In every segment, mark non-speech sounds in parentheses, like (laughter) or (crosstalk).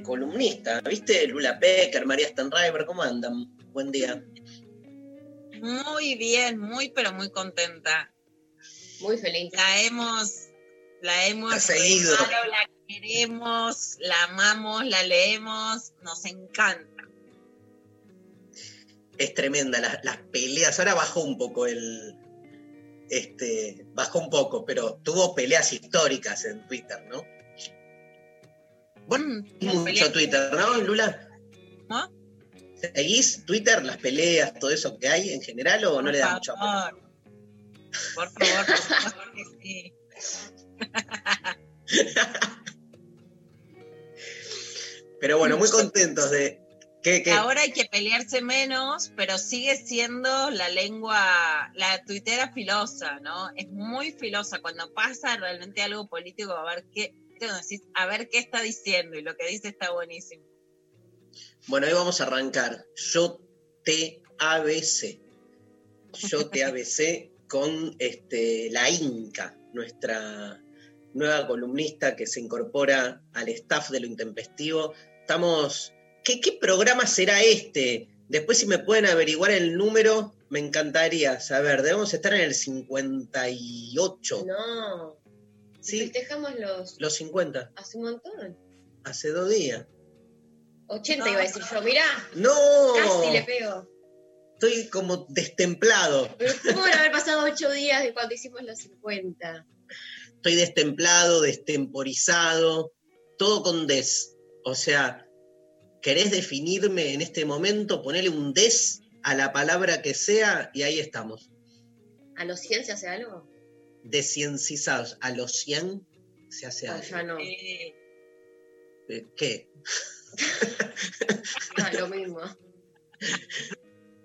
de columnista. ¿Viste? Lula Pecker, María Stanriver, ¿cómo andan? Buen día. Muy bien, muy pero muy contenta. Muy feliz. La hemos, la hemos Ha seguido. la queremos, la amamos, la leemos, nos encanta. Es tremenda las, las peleas. Ahora bajó un poco el. Este, bajó un poco, pero tuvo peleas históricas en Twitter, ¿no? Bueno, Mm, mucho Twitter, ¿no, Lula? ¿No? ¿Seguís Twitter, las peleas, todo eso que hay en general o no le da mucho amor? favor. Por favor, por favor que sí. (laughs) Pero bueno, muy contentos de. que que- Ahora hay que pelearse menos, pero sigue siendo la lengua, la tuitera filosa, ¿no? Es muy filosa. Cuando pasa realmente algo político, a ver qué, ¿viste cuando decís, a ver qué está diciendo, y lo que dice está buenísimo. Bueno, hoy vamos a arrancar. Yo te ABC. Yo te (laughs) ABC con este, la Inca, nuestra nueva columnista que se incorpora al staff de lo intempestivo. Estamos. ¿Qué, qué programa será este? Después, si me pueden averiguar el número, me encantaría saber. Debemos estar en el 58. No. Sí, Festejamos los. los 50. Hace un montón. Hace dos días. 80 No. iba a decir yo. Mirá, ¡No! casi le pego. Estoy como destemplado. Pero ¿cómo van a haber pasado 8 días de cuando hicimos los 50? estoy destemplado, destemporizado, todo con des. O sea, ¿querés definirme en este momento? Ponele un des a la palabra que sea y ahí estamos. ¿A los 100 se hace algo? Desciencizados. A los 100 se hace algo. ya no. Eh, ¿Qué? (laughs) Ah, lo mismo.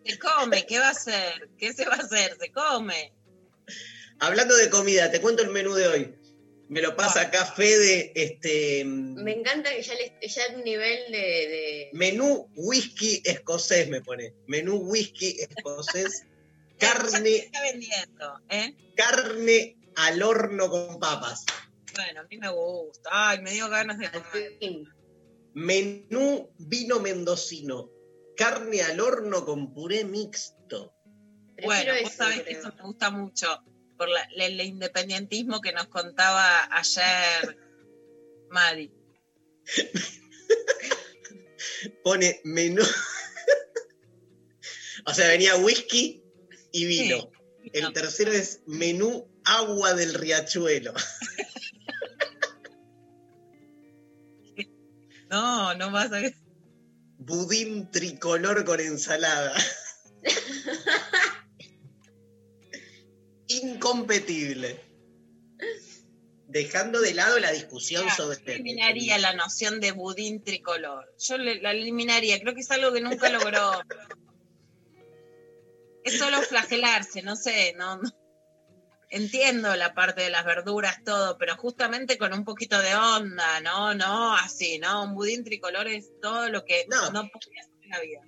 se come, ¿qué va a hacer? ¿Qué se va a hacer? Se come. Hablando de comida, te cuento el menú de hoy. Me lo pasa acá Fede, este Me encanta que ya, le, ya un nivel de. de- menú whisky escocés me pone. Menú whisky escocés, carne, está vendiendo, ¿eh? carne al horno con papas. Bueno, a mí me gusta. Ay, me dio ganas de comer. fin. Menú vino mendocino. Carne al horno con puré mixto. Prefiero Bueno, vos eso, sabés que eso me gusta mucho por la- el independentismo que nos contaba ayer Mari. (laughs) Pone menú. (laughs) o sea, venía whisky y vino. El tercero es menú agua del riachuelo. (laughs) No, no vas a Budín tricolor con ensalada. (laughs) Incompetible. Dejando de lado la discusión Yo sobre. eliminaría la noción de budín tricolor. Yo la eliminaría. Creo que es algo que nunca logró. Es solo flagelarse, no sé, no, no- entiendo la parte de las verduras, todo, pero justamente con un poquito de onda, no, no, así, ¿no? Un budín tricolor es todo lo que No. no, podría hacer en la vida.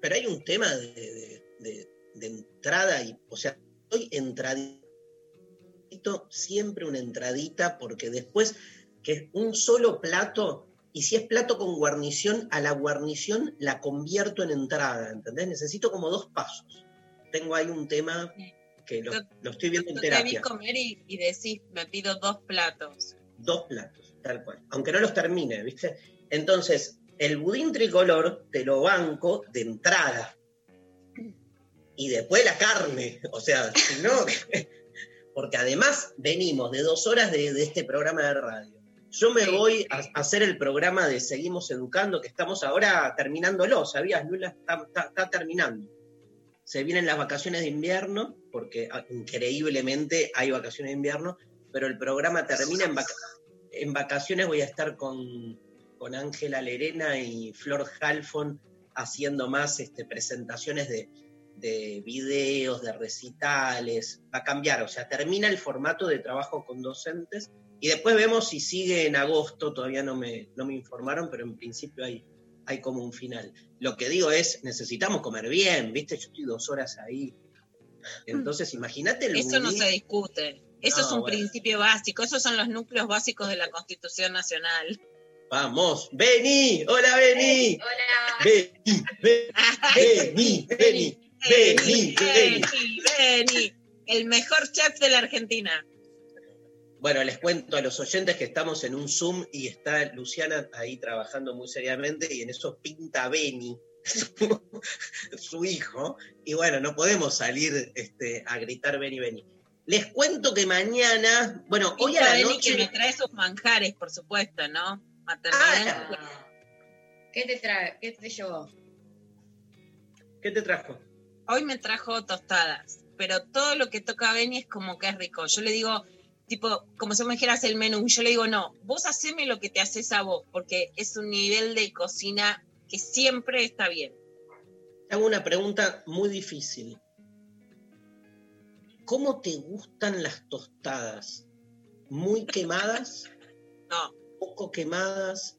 Pero hay un tema de, de- de- de entrada y, o sea, soy entradito, siempre una entradita, porque después que es un solo plato, y si es plato con guarnición, a la guarnición la convierto en entrada, ¿entendés? Necesito como dos pasos. Tengo ahí un tema que lo, estoy viendo en Tú te terapia. comer y, y decís, me pido dos platos. Dos platos, tal cual. Aunque no los termine, ¿viste? Entonces, el budín tricolor te lo banco de entrada. y después la carne. O sea, si no, (laughs) porque además venimos de dos horas de, de este programa de radio. Yo me Sí. voy a, a hacer el programa de Seguimos Educando, que estamos ahora terminándolo, ¿sabías, Lula? Está, está- está terminando. Se vienen las vacaciones de invierno, porque ah, increíblemente hay vacaciones de invierno, pero el programa termina en, vaca- en vacaciones. Voy a estar con con Ángela Lerena y Flor Halfon haciendo más este, presentaciones de, de videos, de recitales. Va a cambiar, o sea, termina el formato de trabajo con docentes y después vemos si sigue en agosto. Todavía no me, no me informaron, pero en principio hay, hay como un final. Lo que digo es, necesitamos comer bien, ¿viste? Yo estoy dos horas ahí. Entonces, imagínate el Eso no se discute. Eso No, es un bueno. principio básico. Esos son los núcleos básicos de la Constitución Nacional. Vamos, vení, hola, vení, Hola. vení, vení, vení, vení. Vení, vení. Vení, vení. El mejor chef de la Argentina. Bueno, les cuento a los oyentes que estamos en un Zoom y está Luciana ahí trabajando muy seriamente y en eso pinta Beni, su, (laughs) su hijo. Y bueno, no podemos salir este, a gritar Beni, Beni. Les cuento que mañana, bueno, hoy a la Beni noche... que me trae sus manjares, por supuesto, ¿no? Maternidad. Ah, ¿Qué te trae? ¿Qué te llevó? ¿Qué te trajo? Hoy me trajo tostadas, pero todo lo que toca Beni es como que es rico. Yo le digo, tipo, como si me dijeras el menú, yo le digo, no, vos haceme lo que te haces a vos, porque es un nivel de cocina que siempre está bien. Hago una pregunta muy difícil. ¿Cómo te gustan las tostadas? ¿Muy quemadas? (laughs) No, ¿Poco quemadas?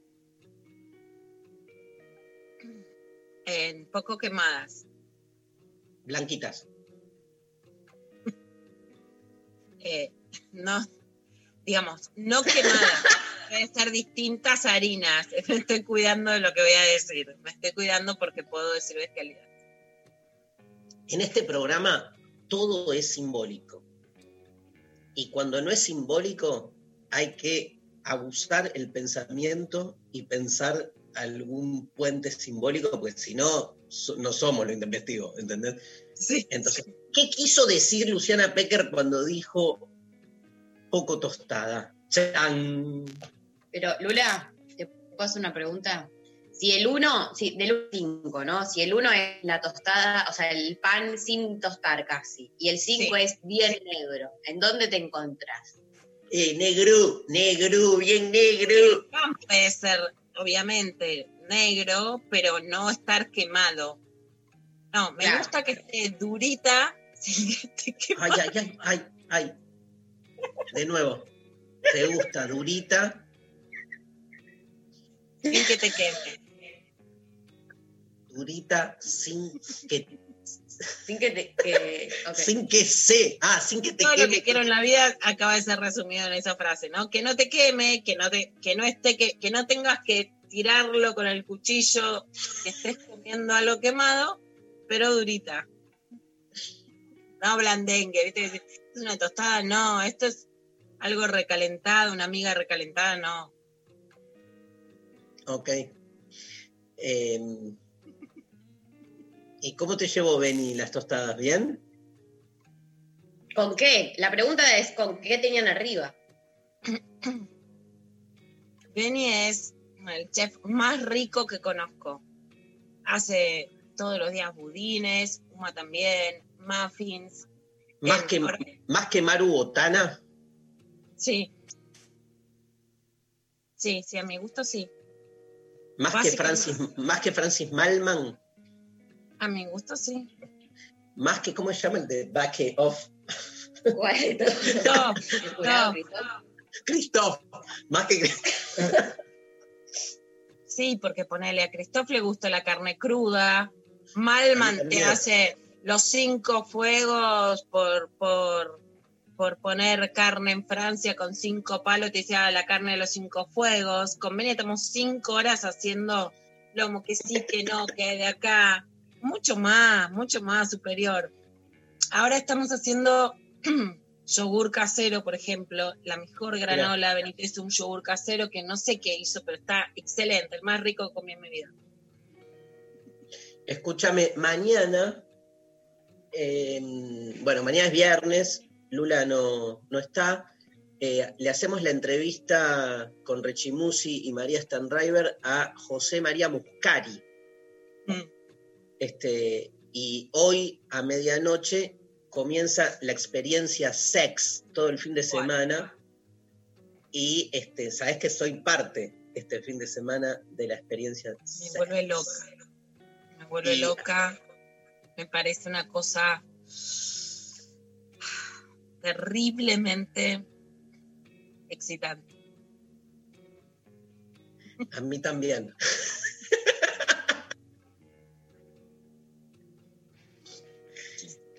en poco quemadas. Blanquitas. (laughs) Eh, no, digamos, no quemadas. (laughs) Pueden ser distintas harinas. (laughs) Me estoy cuidando de lo que voy a decir. Me estoy cuidando porque puedo decir bestialidad. En este programa todo es simbólico. Y cuando no es simbólico, hay que abusar el pensamiento y pensar algún puente simbólico, porque si no, so- no somos lo intempestivo, ¿entendés? Sí. Entonces, ¿qué quiso decir Luciana Pecker cuando dijo poco tostada? Chan. Pero, Lula, ¿te puedo hacer una pregunta? Si el 1, si, del 1 al 5, ¿no? Si el 1 es la tostada, o sea, el pan sin tostar casi, y el 5 Sí. es bien negro, ¿en dónde te encontrás? Eh, negro, negro, bien negro. El pan puede ser, obviamente, negro, pero no estar quemado. No, me Claro. gusta que esté durita (laughs) sin que quemada. Ay, ay, ay, ay, ay. De nuevo. ¿Te gusta durita? sin que te queme. Durita sin que, Sin que te. Que, sin que se. Ah, sin que te Todo lo queme. que quiero en la vida acaba de ser resumido en esa frase, ¿no? Que no te queme, que no te, que no esté, que, que no tengas que tirarlo con el cuchillo, que estés comiendo algo quemado, pero durita. No blandengue, ¿viste? Es una tostada, no, esto es algo recalentado, una amiga recalentada, no. Ok. Em, ¿Y cómo te llevó Beni las tostadas? ¿Bien? ¿Con qué? La pregunta es: ¿con qué tenían arriba? (clears throat) Benny es el chef más rico que conozco. Hace todos los días budines, Uma también, muffins. Más El que, más que Maru Botana. Sí. Sí, sí, a mi gusto sí. Más que. Francis, más que Francis Malman. A mi gusto sí. Más que, ¿cómo se llama? El de Back Off. Christoph. Más que. Sí, porque ponele a Christoph le gusta la carne cruda. Malman te hace los cinco fuegos por, por, por poner carne en Francia con cinco palos, te dice ah, la carne de los cinco fuegos. Con estamos cinco horas haciendo lomo que sí, que no, que de acá. Mucho más, mucho más superior. Ahora estamos haciendo (clears throat) yogur casero, por ejemplo, la mejor granola. Benito hizo un yogur casero que no sé qué hizo, pero está excelente, el más rico que comí en mi vida. Escúchame, mañana eh, bueno, mañana es viernes, Lula no, no está. Eh, le hacemos la entrevista con Rechimusi y María Stanriver a José María Muscari. Mm. Este, y hoy a medianoche comienza la experiencia sex todo el fin de Bueno. semana. Y este, sabes que soy parte este fin de semana de la experiencia Me sex. vuelve loca. Me vuelve Y- loca. Me parece una cosa terriblemente excitante. A mí también.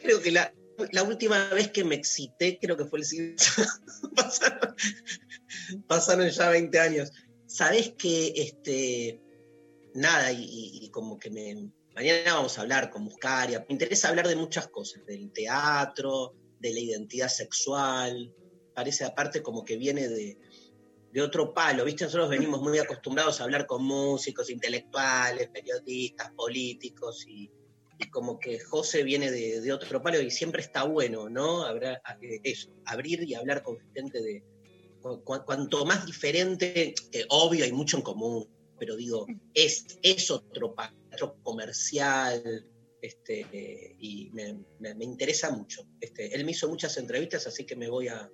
creo que la, la última vez que me excité, creo que fue el siglo (laughs) pasaron, ya 20 años. Sabes que este nada, y, y- y como que me. Mañana vamos a hablar con Muscaria. Me interesa hablar de muchas cosas, del teatro, de la identidad sexual. Parece aparte como que viene de, de otro palo, ¿viste? Nosotros venimos muy acostumbrados a hablar con músicos, intelectuales, periodistas, políticos, y, como que José viene de, de otro palo y siempre está bueno, ¿no? Habrá, eh, eso, abrir y hablar con gente de... cu- cu- cuanto más diferente, que obvio hay mucho en común, pero digo, es, es otro palo, comercial, este, eh, y me, me- me interesa mucho. Este, él me hizo muchas entrevistas, así que me voy a,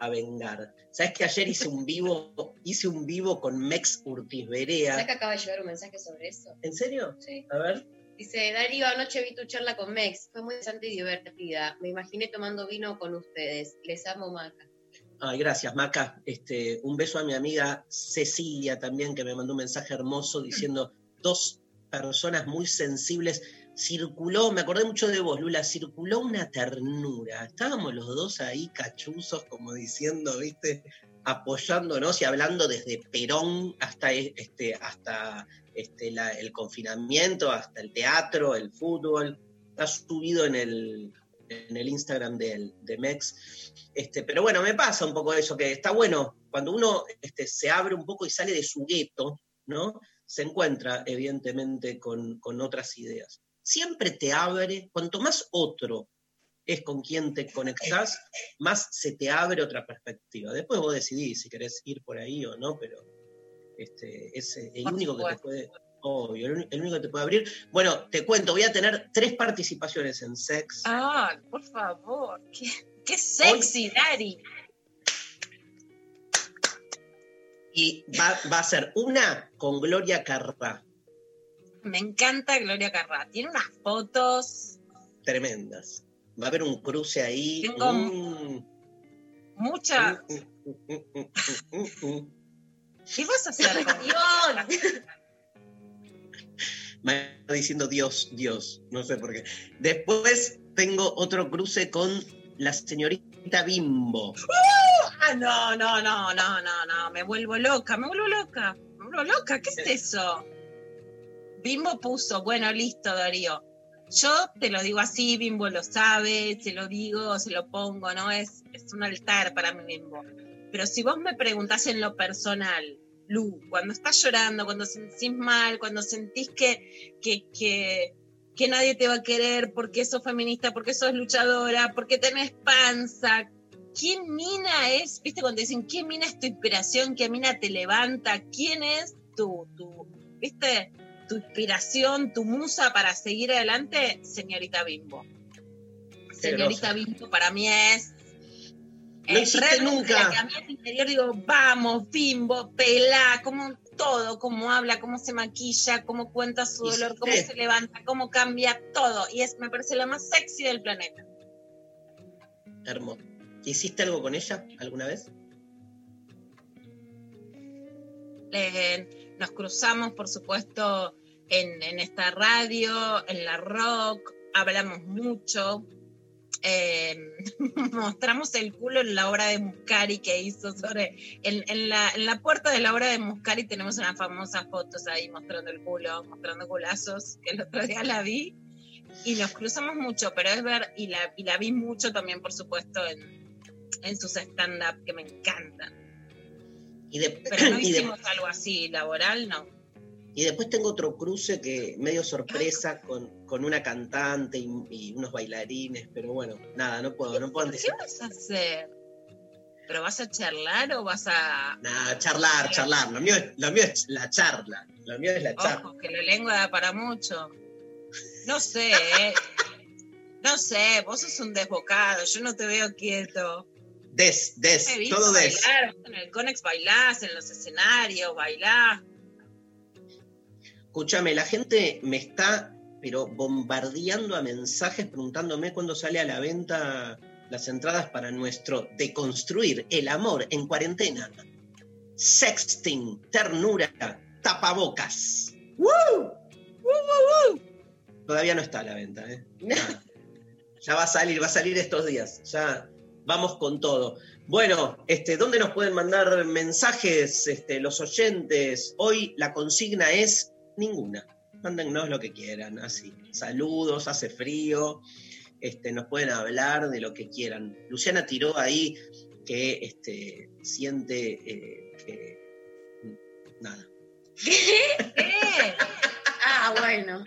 a vengar. ¿Sabes que ayer hice un vivo, (laughs) hice un vivo con Mex Urtiz ¿Sabes Berea? que acaba de llegar un mensaje sobre eso? ¿En serio? Sí. A ver. Dice, Darío, anoche vi tu charla con Mex. Fue muy interesante y divertida. Me imaginé tomando vino con ustedes. Les amo, Maca. Ay, gracias, Maca. Este, un beso a mi amiga Cecilia también, que me mandó un mensaje hermoso diciendo dos personas muy sensibles. Circuló, me acordé mucho de vos, Lula, circuló una ternura. Estábamos los dos ahí cachuzos, como diciendo, viste, apoyándonos y hablando desde Perón hasta este, hasta este, el confinamiento, hasta el teatro, el fútbol. Está subido en el, en el Instagram del- de Mex. Este, pero bueno, me pasa un poco eso, que está bueno, cuando uno este, se abre un poco y sale de su gueto, ¿no? Se encuentra, evidentemente, con, con otras ideas. Siempre te abre, cuanto más otro es con quien te conectás, más se te abre otra perspectiva. Después vos decidís si querés ir por ahí o no, pero este, es eh, el único que te puede, obvio, el, único que te puede abrir. Bueno, te cuento, voy a tener tres participaciones en Sex. Ah, por favor. Qué, qué sexy, Dari. Y va, va a ser una con Gloria Carrá, Me encanta Gloria Carrá. Tiene unas fotos, tremendas. Va a haber un cruce ahí. Tengo Mm, muchas. mm, mm, mm. ¿Qué vas a hacer Dios. (laughs) Me está diciendo Dios, Dios, no sé por qué. Después tengo otro cruce con la señorita Bimbo. Ah, no, no, no, no, no, no. Me vuelvo loca, me vuelvo loca. Me vuelvo loca. ¿Qué es eso? Bimbo puso, bueno, listo, Darío. Yo te lo digo así, Bimbo lo sabe, se lo digo, se lo pongo, ¿no? Es, es un altar para mi Bimbo. Pero si vos me preguntás en lo personal, Lu, cuando estás llorando, cuando sentís mal, cuando sentís que, que, que, nadie te va a querer porque sos feminista, porque sos luchadora, porque tenés panza, ¿qué mina es? ¿Viste cuando dicen qué mina es tu inspiración? ¿Qué mina te levanta? ¿Quién es tu, tu, viste, tu inspiración, tu musa para seguir adelante? Señorita Bimbo. Señorita Bimbo para mí es. No es nunca. la que a mí al interior digo, vamos, Bimbo, pelá, como todo, cómo habla, cómo se maquilla, cómo cuenta su dolor, cómo se levanta, cómo cambia todo. Y es, me parece la más sexy del planeta. Hermoso. ¿Hiciste algo con ella alguna vez? Eh, nos cruzamos, por supuesto, en, esta radio, en la rock, hablamos mucho. eh, (laughs) mostramos el culo en la obra de Muscari que hizo sobre. En, la, puerta de la obra de Muscari tenemos unas famosas fotos ahí mostrando el culo, mostrando culazos, que el otro día la vi. Y nos cruzamos mucho, pero es ver, y la, y la vi mucho también, por supuesto, en, en sus stand-up, que me encantan. Y de, Pero no (clears throat) de- hicimos algo así laboral, no. Y después tengo otro cruce que medio sorpresa con, con una cantante y, y unos bailarines, pero bueno, nada, no puedo, no puedo ¿Qué anticipar. vas a hacer? ¿Pero vas a charlar o vas a.? Nada, charlar, charlar. Lo mío, lo mío es la charla. Lo mío es la charla. Ojo, que la lengua da para mucho. No sé, (laughs) ¿eh? No sé, vos sos un desbocado, yo no te veo quieto. Des, des, Te he visto todo des. bailar, en el Conex bailás, en los escenarios, bailás. Escúchame, la gente me está, pero bombardeando a mensajes preguntándome cuándo sale a la venta las entradas para nuestro Deconstruir el amor en cuarentena. Sexting, ternura, tapabocas. ¡Woo! Todavía no está a la venta, ¿eh? Ya va a salir, va a salir estos días. Ya vamos con todo. Bueno, este, ¿dónde nos pueden mandar mensajes este, los oyentes? Hoy la consigna es ninguna. Mándennos lo que quieran, así. Saludos, hace frío. Este, nos pueden hablar de lo que quieran. Luciana tiró ahí que este, siente eh, que. Nada. ¿Qué? (laughs) Ah, bueno.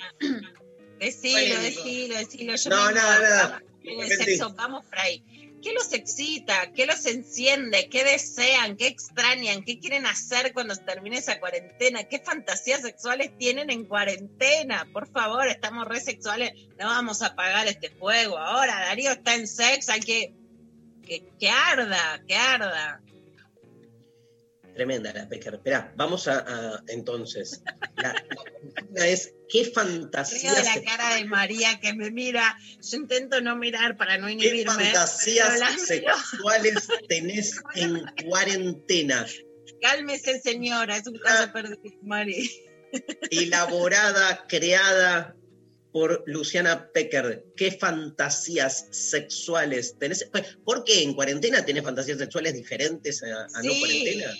Decilo, decilo, decilo. Yo No, nada, nada. En el Mentí. sexo, vamos por ahí. ¿Qué los excita? ¿Qué los enciende? ¿Qué desean? ¿Qué extrañan? ¿Qué quieren hacer cuando termine esa cuarentena? ¿Qué fantasías sexuales tienen en cuarentena? Por favor, estamos re sexuales. No vamos a apagar este fuego. Ahora Darío está en sexo, hay que. Que, que arda, que arda. Tremenda la Pecker. Esperá, vamos a, a- entonces. La, la es qué Río fantasías, de la cara de María que me mira. Yo intento no mirar para no qué inhibirme. fantasías la miro. sexuales tenés en cuarentena. Cálmese, señora, es un caso perdido, Mari. elaborada, creada por Luciana Pecker. ¿Qué fantasías sexuales tenés? Pues, ¿Por qué en cuarentena tenés fantasías sexuales diferentes a, a no cuarentena?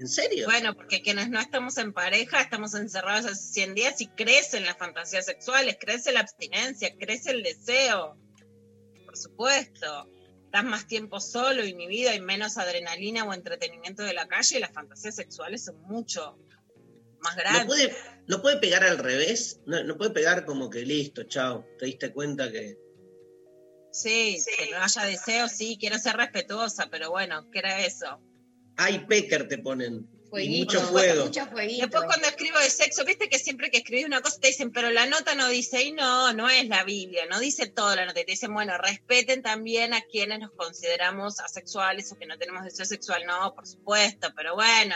¿En serio? Bueno, porque quienes no estamos en pareja, estamos encerrados hace 100 días y crecen las fantasías sexuales, crece la abstinencia, crece el deseo. Por supuesto. Estás más tiempo solo, inhibido, hay menos adrenalina o entretenimiento de la calle y las fantasías sexuales son mucho más ¿No grandes. puede, ¿No puede pegar al revés? ¿No, no puede pegar como que listo, chao, te diste cuenta que... Sí, que no haya deseo, sí, quiero ser respetuosa, pero bueno, ¿qué era eso? Ay, Pecker te ponen. Y Fueguito, mucho fuego. Mucho fueguito. Después cuando escribo de sexo, viste que siempre que escribís una cosa te dicen, pero la nota no dice, y no, no es la Biblia, no dice todo la nota, y te dicen, bueno, respeten también a quienes nos consideramos asexuales o que no tenemos deseo sexual, no, por supuesto, pero bueno,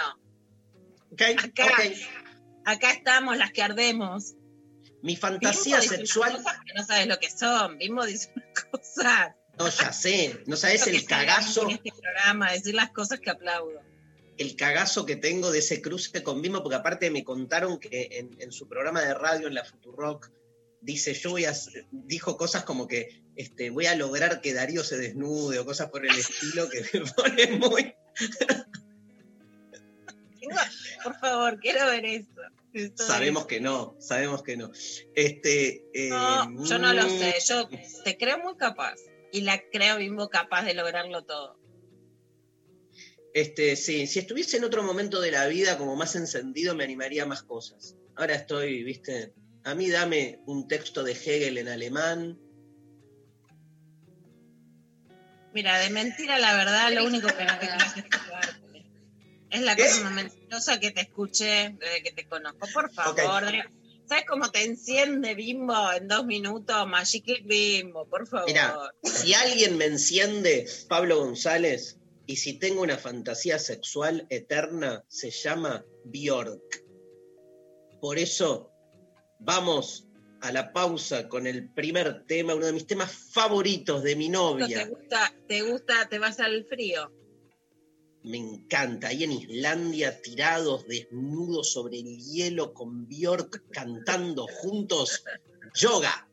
¿Ok? Acá. estamos las que ardemos. Mi Bimbo fantasía dice sexual... cosas que no sabes lo que son, Bimbo dice unas cosas. No, ya sé. No sabes el cagazo... En este programa, decir las cosas que aplaudo. el cagazo que tengo de ese cruce con Bimbo, porque aparte me contaron que en, en su programa de radio, en la Futurock, dice, yo voy a, dijo cosas como que este, voy a lograr que Darío se desnude o cosas por el estilo que me (laughs) pone muy... Por favor, quiero ver eso. Sabemos que no, sabemos que no. Este, eh, No, yo no lo mm, sé. Yo te creo muy capaz. Y la creo Bimbo capaz de lograrlo todo. Este, sí, si estuviese en otro momento de la vida como más encendido, me animaría a más cosas. Ahora estoy, viste, a mí dame un texto de Hegel en alemán, Mira, de mentira la verdad, lo único que no tengo es la ¿Qué? cosa más mentirosa que te escuché desde que te conozco. Por favor. ¿Sabes cómo te enciende Bimbo en dos minutos? Magic Bimbo, por favor. Mira. Si alguien me enciende, Pablo González, y si tengo una fantasía sexual eterna, se llama Bjork. Por eso, vamos a la pausa con el primer tema, uno de mis temas favoritos de mi ¿Te novia. gusta, te gusta, te vas al frío? Me encanta. Ahí en Islandia, tirados, desnudos sobre el hielo, con Bjork cantando juntos. Yoga.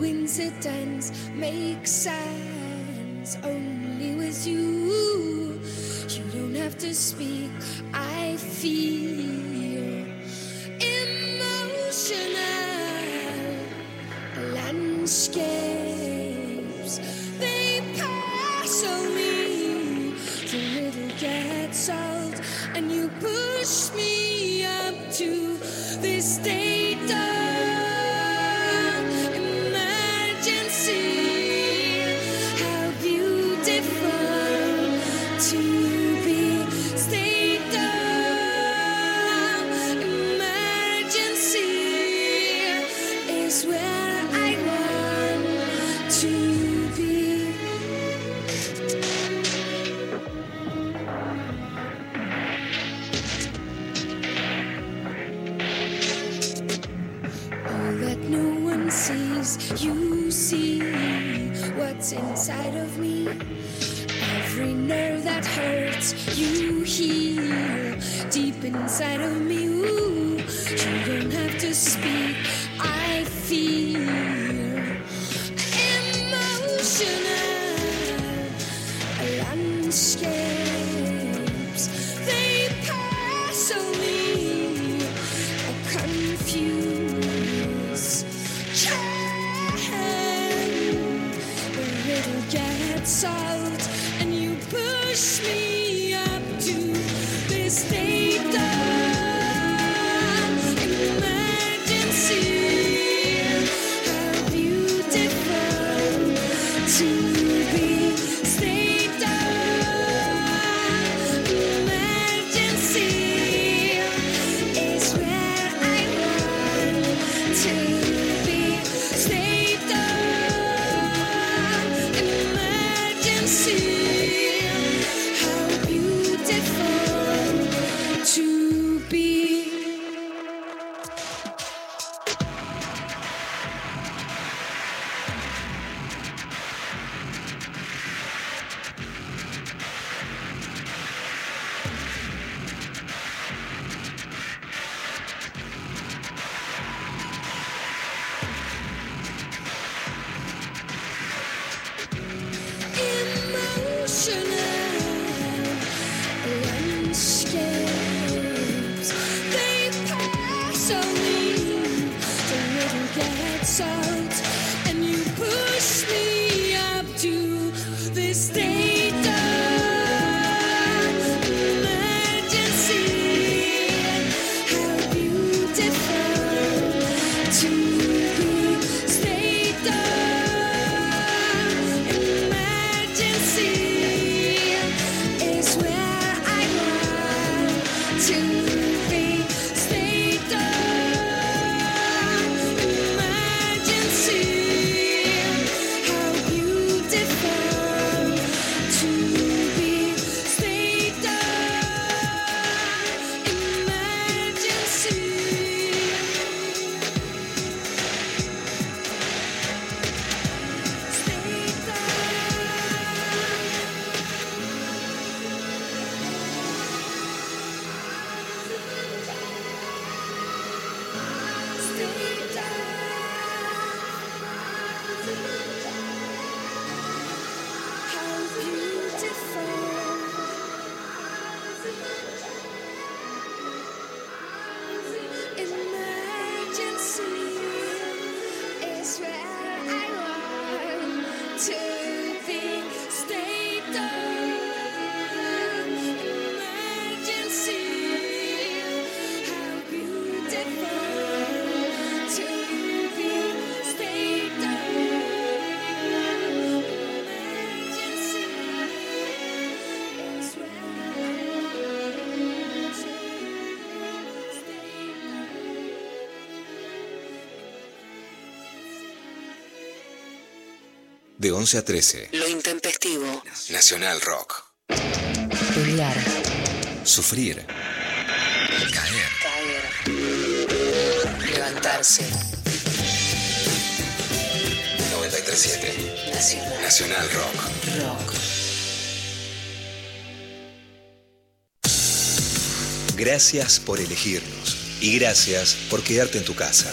coincidence makes sense only with you. You don't have to speak, I feel emotional landscapes. They pass on me, the little gets old, and you push me. inside of stay de 11 a 13. Lo intempestivo. Nacional Rock. Pelear. Sufrir. Caer. Caer. Levantarse. 937. Nacional. Nacional Rock. Rock. Gracias por elegirnos y gracias por quedarte en tu casa.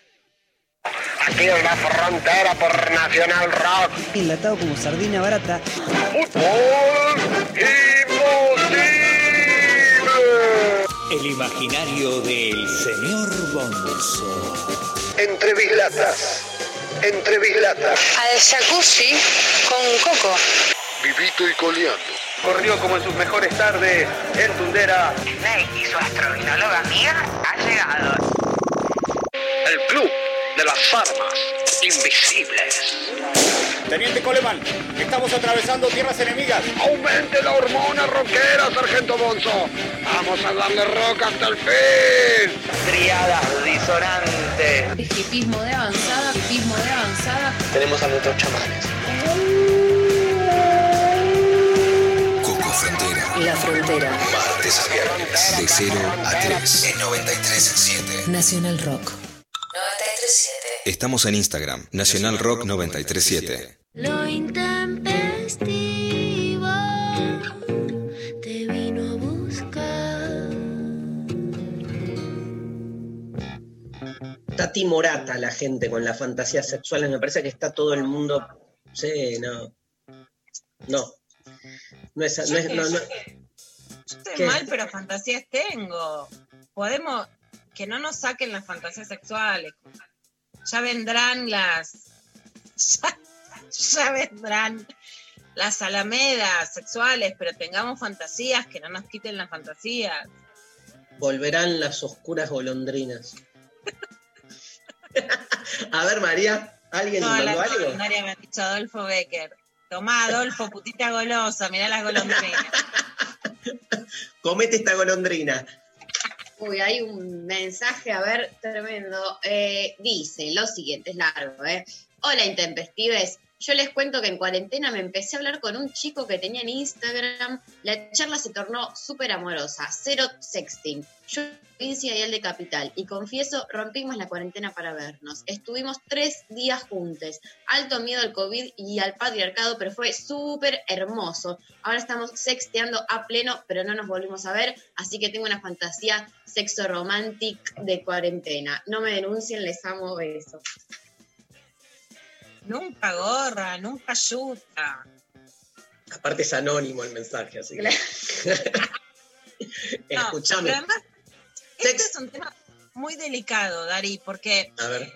Aquí en la frontera por Nacional Rock. Enlatado como sardina barata. Fútbol imposible. El imaginario del señor Bonzo. Entre bislatas. Entre bislatas. Al jacuzzi con coco. Vivito y coleando. Corrió como en sus mejores tardes en Tundera. Snake y su astrovinóloga amiga ha llegado. El club de las armas invisibles. Teniente Coleman, estamos atravesando tierras enemigas. Aumente la hormona rockera, Sargento Bonzo. Vamos a darle rock hasta el fin. Triadas disonantes. Hipismo de avanzada, hipismo de avanzada. Tenemos a nuestros chamanes. Coco Frontera. La Frontera. Martes a viernes. De 0 a 3. En 93.7. Nacional Rock. 937. Estamos en Instagram. Nacional Rock 937. Lo intempestivo te vino a buscar. Está timorata la gente con las fantasías sexuales. Me parece que está todo el mundo. Sí, no. No. No es. No es no, no. Yo estoy ¿Qué? mal, pero fantasías tengo. Podemos. Que no nos saquen las fantasías sexuales. Ya vendrán las. Ya, ya vendrán las alamedas sexuales, pero tengamos fantasías que no nos quiten las fantasías. Volverán las oscuras golondrinas. (laughs) a ver, María, ¿alguien No, la algo? me ha dicho Adolfo Becker. Tomá, Adolfo, putita golosa, mirá las golondrinas. (laughs) Comete esta golondrina. Uy, hay un mensaje, a ver, tremendo. Eh, dice lo siguiente, es largo, ¿eh? Hola, intempestives. Yo les cuento que en cuarentena me empecé a hablar con un chico que tenía en Instagram. La charla se tornó súper amorosa, cero sexting. Yo de provincia y él de capital. Y confieso, rompimos la cuarentena para vernos. Estuvimos tres días juntos. Alto miedo al COVID y al patriarcado, pero fue súper hermoso. Ahora estamos sexteando a pleno, pero no nos volvimos a ver. Así que tengo una fantasía sexo romántic de cuarentena. No me denuncien, les amo, besos. Nunca gorra, nunca yuta. Aparte es anónimo el mensaje, así que. (laughs) No, Escúchame. pero además, este es un tema muy delicado, Dari, porque A ver.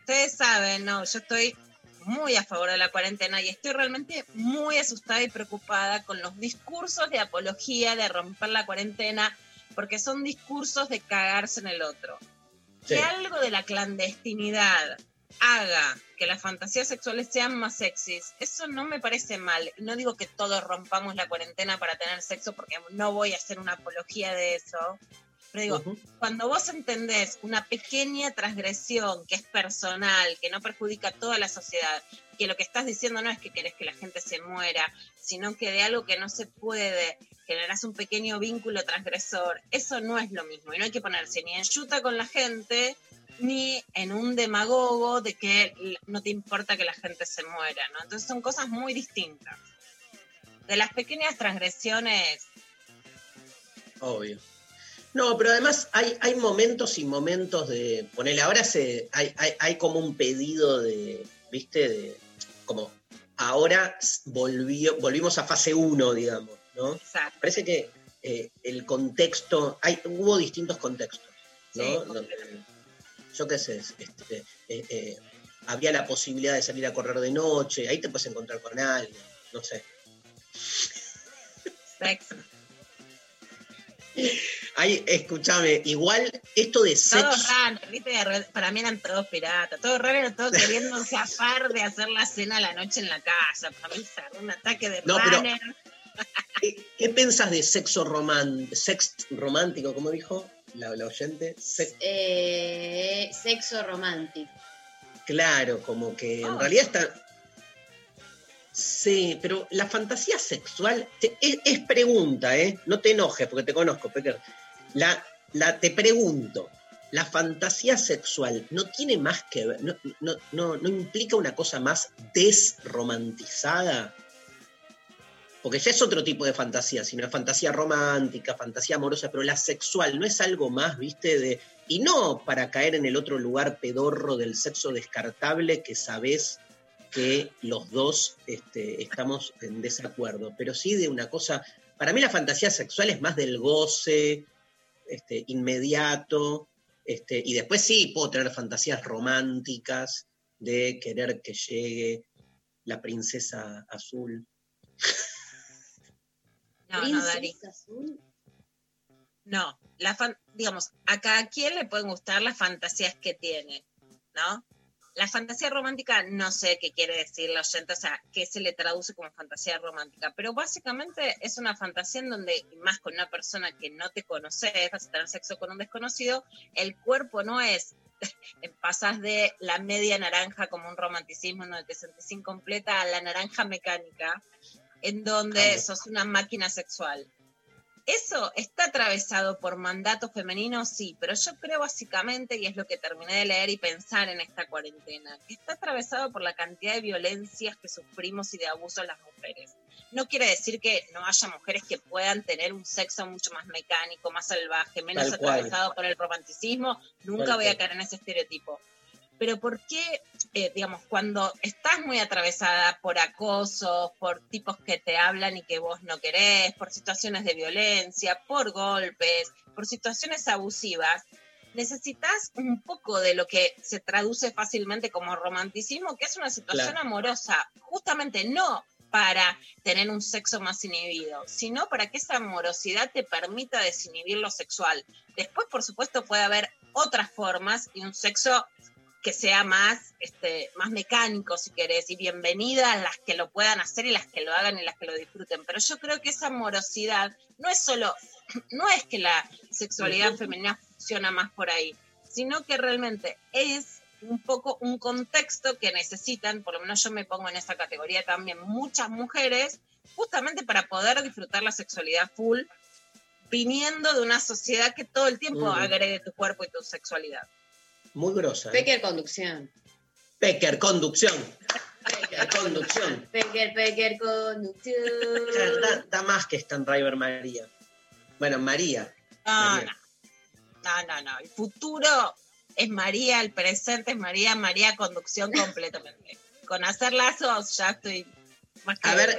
ustedes saben, no, yo estoy muy a favor de la cuarentena y estoy realmente muy asustada y preocupada con los discursos de apología de romper la cuarentena, porque son discursos de cagarse en el otro. Sí. Que algo de la clandestinidad haga que las fantasías sexuales sean más sexys, eso no me parece mal. No digo que todos rompamos la cuarentena para tener sexo, porque no voy a hacer una apología de eso. Pero digo, cuando vos entendés una pequeña transgresión que es personal, que no perjudica a toda la sociedad, que lo que estás diciendo no es que querés que la gente se muera, sino que de algo que no se puede generás un pequeño vínculo transgresor, eso no es lo mismo. Y no hay que ponerse ni en yuta con la gente, ni en un demagogo de que no te importa que la gente se muera, ¿no? Entonces son cosas muy distintas. De las pequeñas transgresiones, Obvio. No, pero además hay, hay momentos y momentos de. Ponele, ahora se, hay, hay, hay como un pedido de. ¿Viste? De. Como. Ahora volvió, volvimos a fase 1, digamos, ¿no? exacto. Parece que eh, el contexto. Hay, hubo distintos contextos, ¿no? Sí, yo qué sé, este, eh, eh, había la posibilidad de salir a correr de noche, ahí te puedes encontrar con alguien, no sé. Sexo. Ay, escúchame, igual esto de sexo. Todos raros, ¿viste? Para mí eran todos piratas. Todos raros, todos queriendo (laughs) zafar de hacer la cena a la noche en la casa. Para mí un ataque de No, pero-. ¿Qué, qué pensás de sexo román, sex romántico, como dijo la, la oyente? Eh, sexo romántico. claro, como que en Oh. realidad está. Sí, pero la fantasía sexual es, es pregunta, ¿eh? No te enojes porque te conozco, Pecker. La, la, te pregunto, ¿la fantasía sexual no tiene más que ver, no, no, no, no implica una cosa más desromantizada? Porque ya es otro tipo de fantasía, sino fantasía romántica, fantasía amorosa, pero la sexual no es algo más, viste, de. Y no para caer en el otro lugar pedorro del sexo descartable que sabés que los dos este, estamos en desacuerdo, pero sí de una cosa. Para mí la fantasía sexual es más del goce, este, inmediato, este, y después sí puedo tener fantasías románticas de querer que llegue la princesa azul. No, no, Dari. Azul. No, la fan- digamos, a cada quien le pueden gustar las fantasías que tiene, ¿no? La fantasía romántica, no sé qué quiere decir la oyente, o sea, qué se le traduce como fantasía romántica, pero básicamente es una fantasía en donde, más con una persona que no te conoces, vas a tener sexo con un desconocido, el cuerpo no es, (laughs) pasas de la media naranja como un romanticismo en donde te sentís incompleta a la naranja mecánica, en donde Cambio. sos una máquina sexual. ¿Eso está atravesado por mandatos femeninos? Sí, pero yo creo básicamente, y es lo que terminé de leer y pensar en esta cuarentena, que está atravesado por la cantidad de violencias que sufrimos y de abusos las mujeres. No quiere decir que no haya mujeres que puedan tener un sexo mucho más mecánico, más salvaje, menos Tal cual. atravesado por el romanticismo. Nunca Tal voy a caer en ese estereotipo. Pero ¿por qué, eh, digamos, cuando estás muy atravesada por acosos, por tipos que te hablan y que vos no querés, por situaciones de violencia, por golpes, por situaciones abusivas, necesitas un poco de lo que se traduce fácilmente como romanticismo, que es una situación Claro. amorosa, justamente no para tener un sexo más inhibido, sino para que esa amorosidad te permita desinhibir lo sexual. Después, por supuesto, puede haber otras formas y un sexo que sea más, este, más mecánico, si querés, y bienvenidas las que lo puedan hacer y las que lo hagan y las que lo disfruten. Pero yo creo que esa amorosidad no es solo, (clears throat) no es que la sexualidad femenina funciona más por ahí, sino que realmente es un poco un contexto que necesitan, por lo menos yo me pongo en esa categoría también, muchas mujeres, justamente para poder disfrutar la sexualidad full, viniendo de una sociedad que todo el tiempo Mm. agrede tu cuerpo y tu sexualidad. Muy grosa. ¿eh? Pecker conducción. Pecker, conducción. Pecker, conducción. (laughs) Pecker, Pecker conducción. Da, da más que Stan Driver María. Bueno, María. No, María. no, no, no. El futuro es María, el presente es María, María conducción completamente. Con hacer lazos ya estoy más que... A ver,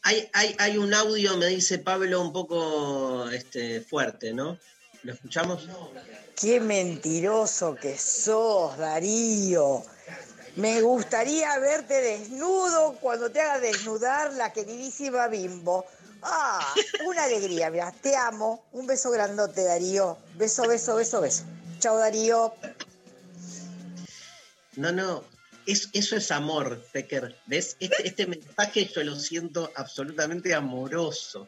hay, hay, hay un audio, me dice Pablo, un poco este, fuerte, ¿no? ¿Lo escuchamos? Qué mentiroso que sos, Darío. Me gustaría verte desnudo cuando te haga desnudar la queridísima Bimbo. Ah, una alegría, mira, te amo. Un beso grandote, Darío. Beso, beso, beso, beso. Chao, Darío. No, no, es, eso es amor, Pecker. ¿Ves? Este, este mensaje yo lo siento absolutamente amoroso,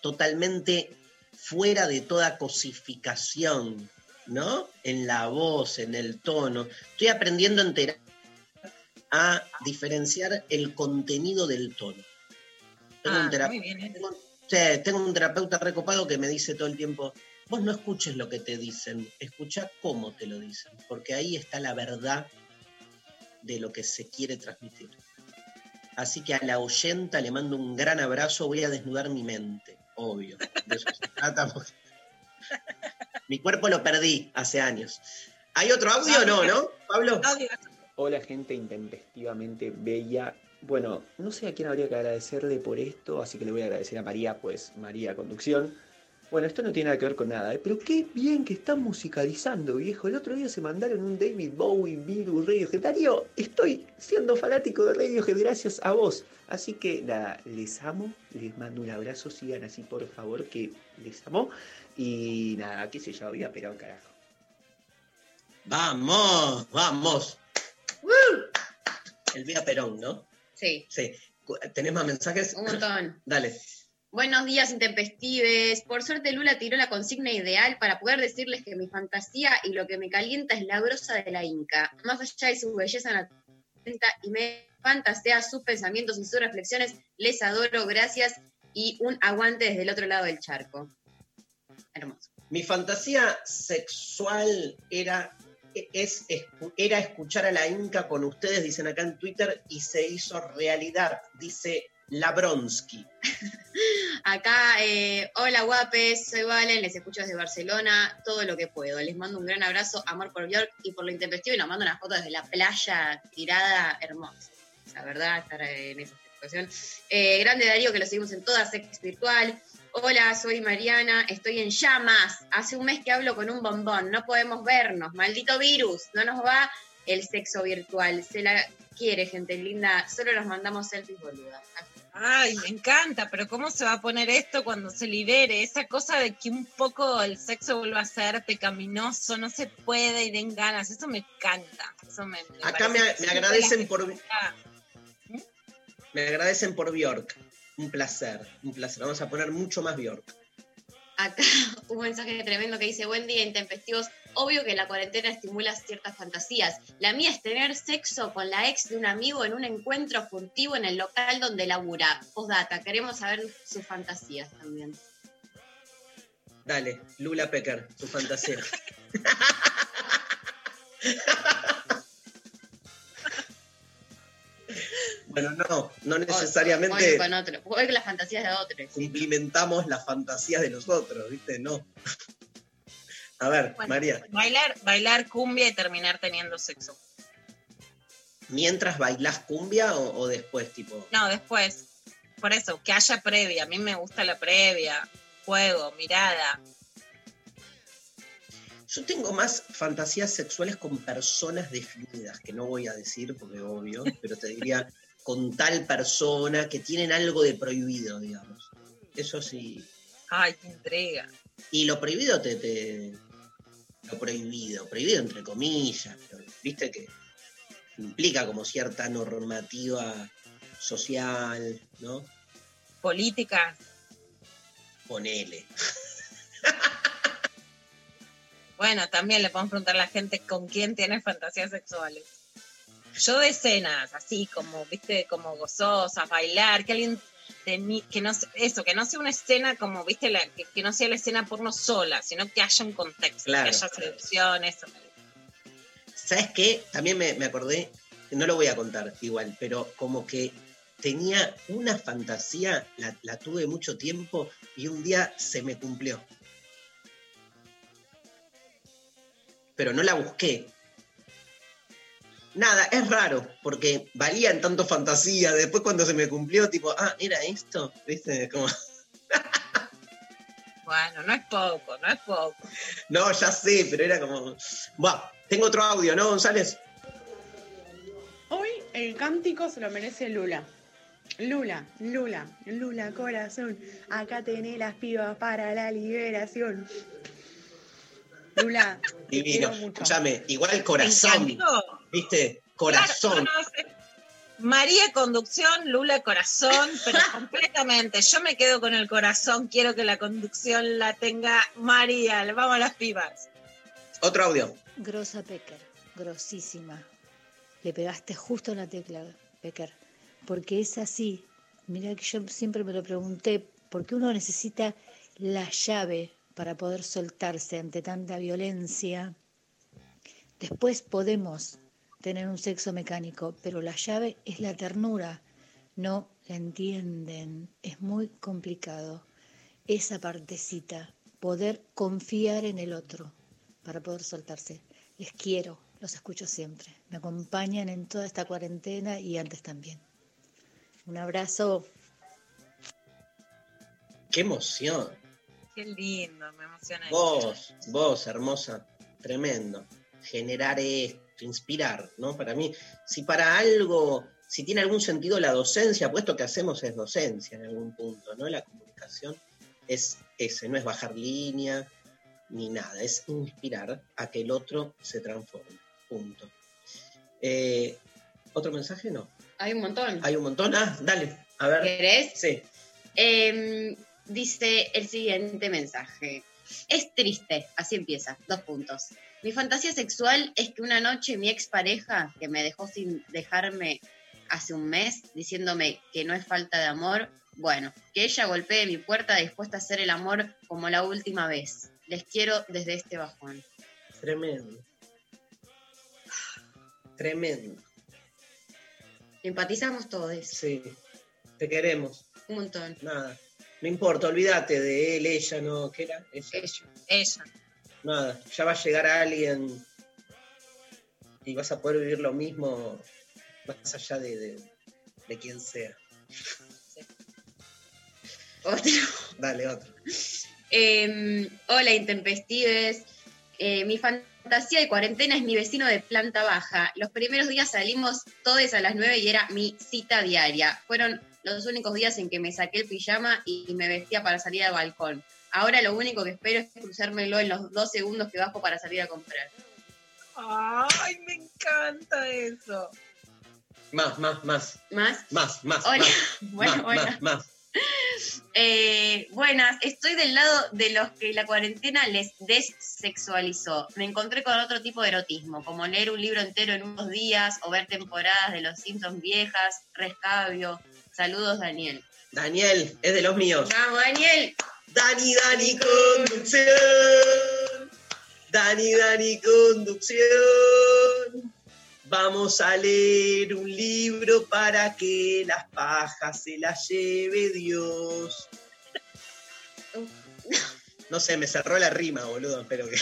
totalmente fuera de toda cosificación, ¿no? En la voz, en el tono. Estoy aprendiendo a diferenciar el contenido del tono. Tengo, Ah, un, tera- muy bien, ¿eh? tengo- sí, tengo un terapeuta recopado que me dice todo el tiempo, vos no escuches lo que te dicen, escucha cómo te lo dicen, porque ahí está la verdad de lo que se quiere transmitir. Así que a la oyenta le mando un gran abrazo, voy a desnudar mi mente, obvio. De eso se trata, porque- Mi cuerpo lo perdí hace años. ¿Hay otro audio o no, no, Pablo? Hola gente intempestivamente bella. Bueno, no sé a quién habría que agradecerle por esto, así que le voy a agradecer a María, pues María Conducción. Bueno, esto no tiene nada que ver con nada, ¿eh? pero qué bien que están musicalizando, viejo. El otro día se mandaron un David Bowie, Virus, Radiohead. Darío, estoy siendo fanático de Radiohead gracias a vos. Así que nada, les amo, les mando un abrazo, sigan así por favor, que les amo. Y nada, qué sé yo, vida, pero carajo. Vamos, vamos. Elvira Perón, ¿no? Sí, Sí. ¿Tenés más mensajes? un montón. Dale. Buenos días, intempestives. Por suerte, Lula tiró la consigna ideal para poder decirles que mi fantasía y lo que me calienta es la brosa de la Inca. Más allá de su belleza y me fantasea sus pensamientos y sus reflexiones. Les adoro, gracias y un aguante desde el otro lado del charco. Hermoso. Mi fantasía sexual era, es, era escuchar a la Inca con ustedes, dicen acá en Twitter, y se hizo realidad, dice Labronsky. Acá, eh, hola guapes, soy Valen, les escucho desde Barcelona, todo lo que puedo. Les mando un gran abrazo, amor por Bjork y por lo intempestivo y nos mando unas fotos desde la playa tirada, hermosa. La verdad, estar en esa situación. Eh, grande Darío, que lo seguimos en toda sex virtual. Hola, soy Mariana, estoy en llamas. Hace un mes que hablo con un bombón, no podemos vernos. Maldito virus, no nos va el sexo virtual. Se la quiere, gente linda. Solo nos mandamos selfies boludas. Ay, me encanta, pero ¿cómo se va a poner esto cuando se libere? Esa cosa de que un poco el sexo vuelva a ser pecaminoso, no se puede y den ganas, eso me encanta. Eso me, me Acá me, me agradecen por me agradecen por Bjork. Un placer, un placer. Vamos a poner mucho más Bjork. Acá (laughs) un mensaje tremendo que dice, buen día, intempestivos. Obvio que la cuarentena estimula ciertas fantasías. La mía es tener sexo con la ex de un amigo en un encuentro furtivo en el local donde labura. Postdata, queremos saber sus fantasías también. Dale, Lula Pecker, tu fantasía. (laughs) bueno, no, no Voy necesariamente con otro. Voy con las fantasías de otros. cumplimentamos las fantasías de los otros, ¿viste? No. A ver, Bueno. María, bailar, bailar cumbia y terminar teniendo sexo. ¿mientras bailás cumbia o, o después, tipo? No, después. Por eso, que haya previa. A mí me gusta la previa. Juego, mirada. Yo tengo más fantasías sexuales con personas definidas, que no voy a decir porque obvio, (laughs) pero te diría con tal persona que tienen algo de prohibido, digamos. Eso sí. Ay, qué intriga. Y lo prohibido te, te- Lo prohibido, prohibido entre comillas, pero viste que implica como cierta normativa social, ¿no? Política. Ponele. Bueno, también le podemos preguntar a la gente con quién tiene fantasías sexuales. Yo de escenas, así como, viste, como gozosas, bailar, que alguien que no eso, que no sea una escena como, viste, la, que, que no sea la escena porno sola, sino que haya un contexto, Claro. que haya seducción, eso. ¿Sabes qué? También me, me acordé, no lo voy a contar igual, pero como que tenía una fantasía, la, la tuve mucho tiempo y un día se me cumplió. Pero no la busqué. Nada, es raro, porque valía en tanto fantasía. Después cuando se me cumplió, tipo, ah, era esto, ¿viste? Como, (laughs) Bueno, no es poco, no es poco. no, ya sé, pero era como. Buah, tengo otro audio, ¿no, González? Hoy el cántico se lo merece Lula. Lula, Lula, Lula, corazón. Acá tenés las pibas para la liberación. Lula, te Divino. Escúchame, igual corazón. ¿Viste? Corazón. Claro, no, no, María conducción, Lula corazón, pero (laughs) completamente. Yo me quedo con el corazón, quiero que la conducción la tenga María. Vamos a las pibas. Otro audio. Grosa Pecker, grosísima. Le pegaste justo en la tecla, Pecker. Porque es así. Mira que yo siempre me lo pregunté, ¿por qué uno necesita la llave para poder soltarse ante tanta violencia? Después podemos tener un sexo mecánico, pero la llave es la ternura. No la entienden. Es muy complicado. Esa partecita, poder confiar en el otro para poder soltarse. Les quiero, los escucho siempre. Me acompañan en toda esta cuarentena y antes también. Un abrazo. Qué emoción. Qué lindo, me emociona. Vos, vos, hermosa. Tremendo. Generar esto, inspirar, ¿no? Para mí, si para algo, si tiene algún sentido la docencia, puesto que hacemos es docencia en algún punto, ¿no? La comunicación es ese, no es bajar línea ni nada, es inspirar a que el otro se transforme. Punto. Eh, ¿Otro mensaje? No. Hay un montón. Hay un montón. Ah, dale. A ver. ¿Querés? Sí. Eh, dice el siguiente mensaje. Es triste, así empieza, dos puntos. Mi fantasía sexual es que una noche mi expareja, que me dejó sin dejarme hace un mes, diciéndome que no es falta de amor, bueno, que ella golpee mi puerta dispuesta a hacer el amor como la última vez. Les quiero desde este bajón. Tremendo. Tremendo. Empatizamos todos. Sí. Te queremos. Un montón. Nada. No importa, olvídate de él, ella, no. ¿Qué era? Ella. Ella. Nada. Ya va a llegar alguien y vas a poder vivir lo mismo más allá de, de, de quien sea. Otro. (laughs) Dale, otro. Eh, hola, intempestives. Eh, mi fantasía de cuarentena es mi vecino de planta baja. Los primeros días salimos todos a las 9 y era mi cita diaria. Fueron los únicos días en que me saqué el pijama y me vestía para salir al balcón. Ahora lo único que espero es cruzármelo en los dos segundos que bajo para salir a comprar. Ay, me encanta eso. Más, más, más. ¿Más? Más, más. Hola. Más, (laughs) Bueno, más, bueno. más, más. Eh, buenas, estoy del lado de los que la cuarentena les desexualizó. Me encontré con otro tipo de erotismo, como leer un libro entero en unos días o ver temporadas de Los Simpsons viejas, rescabio. Saludos, Daniel. Daniel, es de los míos. Vamos, Daniel. Dani, Dani, conducción. Dani, Dani, conducción. Vamos a leer un libro para que las pajas se las lleve Dios. No sé, me cerró la rima, boludo, espero que.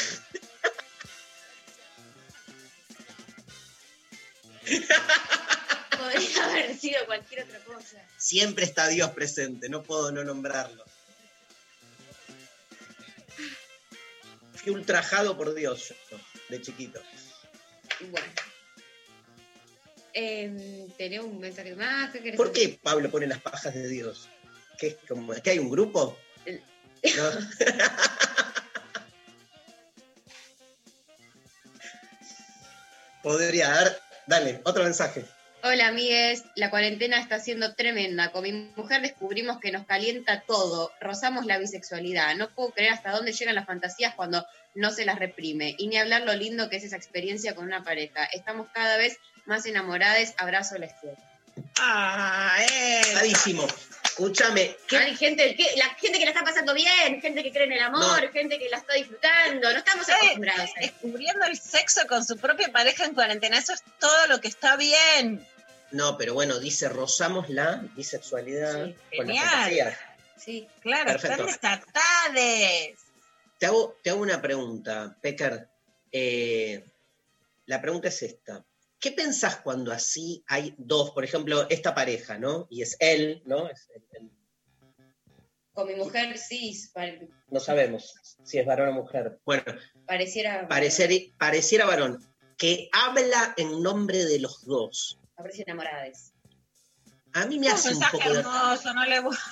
Podría haber sido cualquier otra cosa. Siempre está Dios presente, no puedo no nombrarlo. Fui ultrajado por Dios de chiquito. Bueno. Eh, ¿Tenés un mensaje más? ¿Qué ¿Por qué Pablo pone las pajas de Dios? ¿Qué es como, ¿Que hay un grupo? No. (laughs) (laughs) Podría dar. Dale, otro mensaje. Hola, amigues. La cuarentena está siendo tremenda. Con mi mujer descubrimos que nos calienta todo. Rozamos la bisexualidad. No puedo creer hasta dónde llegan las fantasías cuando no se las reprime. Y ni hablar lo lindo que es esa experiencia con una pareja. Estamos cada vez más enamoradas. Abrazo, les quiero. Ah, eh. Padísimo. Escúchame, ¿qué- Hay gente que, la gente que la está pasando bien, gente que cree en el amor, No. gente que la está disfrutando. No estamos acostumbrados a eso. Descubriendo el sexo con su propia pareja en cuarentena, eso es todo lo que está bien. No, pero bueno, dice rozamos la bisexualidad Sí, con la genial. fantasía. Sí. Claro, Perfecto. están desatades. Te hago, te hago una pregunta, Pecker. Eh, la pregunta es esta. ¿Qué pensás cuando así hay dos, por ejemplo, esta pareja, ¿no? Y es él, ¿no? Es el- el- Con mi mujer sí, pare- no sabemos si es varón o mujer. Bueno, pareciera. parecer, pareciera varón, que habla en nombre de los dos. Parece enamoradas. A mí me Un hace un mensaje poco de... hermoso, no le voy- (laughs)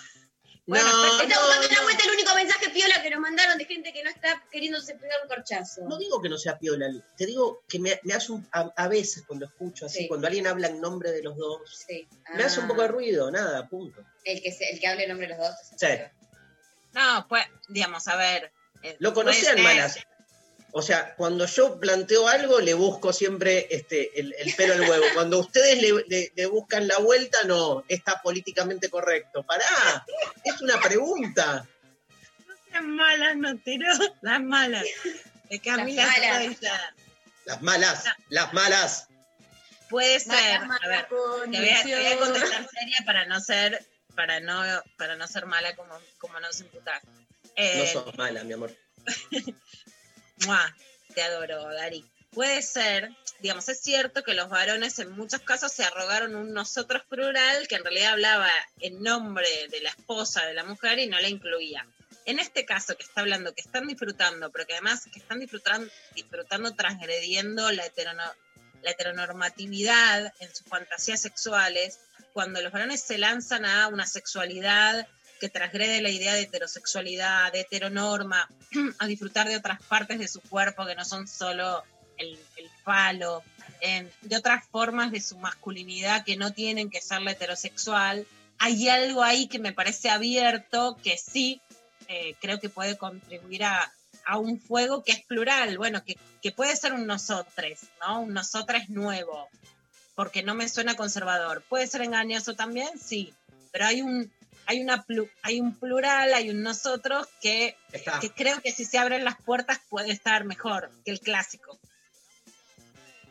No, Bueno, Está no, buscando una no. vuelta el único mensaje piola que nos mandaron de gente que no está queriéndose pegar un corchazo. No digo que no sea piola, te digo que me, me hace un, a, a veces cuando escucho así, Sí. cuando alguien habla en nombre de los dos, Sí. me hace un Ah, poco de ruido, nada, punto. El que, se- el que hable en nombre de los dos. Sí. No, pues, digamos, a ver. eh, Lo conocían malas. O sea, cuando yo planteo algo, le busco siempre este, el, el pelo al huevo. Cuando ustedes le, le- le buscan la vuelta, no, está políticamente correcto. Pará, es una pregunta. Las malas, no tiró. Las malas. De Camila Las malas. Las malas, las malas. Puede ser. Mala, A ver, te voy a, te voy a condición. contestar seria para no ser, para no, para no ser mala como, como nos imputás. No Eh, sos mala, mi amor. (laughs) Te adoro, Dari. Puede ser, digamos, es cierto que los varones en muchos casos se arrogaron un nosotros plural que en realidad hablaba en nombre de la esposa de la mujer y no la incluía. En este caso que está hablando, que están disfrutando, pero que además que están disfrutando, disfrutando transgrediendo la, la heteronormatividad en sus fantasías sexuales, cuando los varones se lanzan a una sexualidad que transgrede la idea de heterosexualidad, de heteronorma, (clears throat) a disfrutar de otras partes de su cuerpo que no son solo el, el falo, de otras formas de su masculinidad que no tienen que ser la heterosexual. Hay algo ahí que me parece abierto que sí eh, creo que puede contribuir a, a un fuego que es plural, bueno, que, que puede ser un nosotres, ¿no? Un nosotres nuevo, porque no me suena conservador. ¿Puede ser engañoso también? Sí, pero hay un, hay una plu- hay un plural, hay un nosotros que, Está. que creo que si se abren las puertas puede estar mejor que el clásico.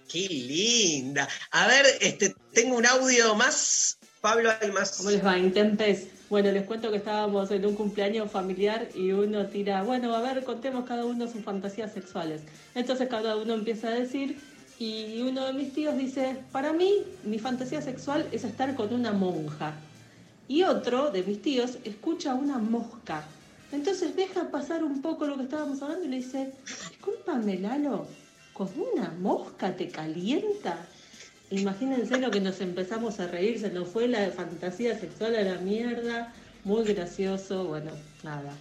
Qué linda. A ver, este, tengo un audio más. Pablo, hay más. ¿Cómo les va? Intempes. Bueno, les cuento que estábamos en un cumpleaños familiar y uno tira, bueno, a ver, contemos cada uno sus fantasías sexuales. Entonces cada uno empieza a decir y uno de mis tíos dice, para mí mi fantasía sexual es estar con una monja. Y otro de mis tíos escucha una mosca. Entonces deja pasar un poco lo que estábamos hablando y le dice, discúlpame Lalo, ¿con una mosca te calienta? Imagínense lo que nos empezamos a reír, se nos fue la fantasía sexual a la mierda, muy gracioso, bueno, nada.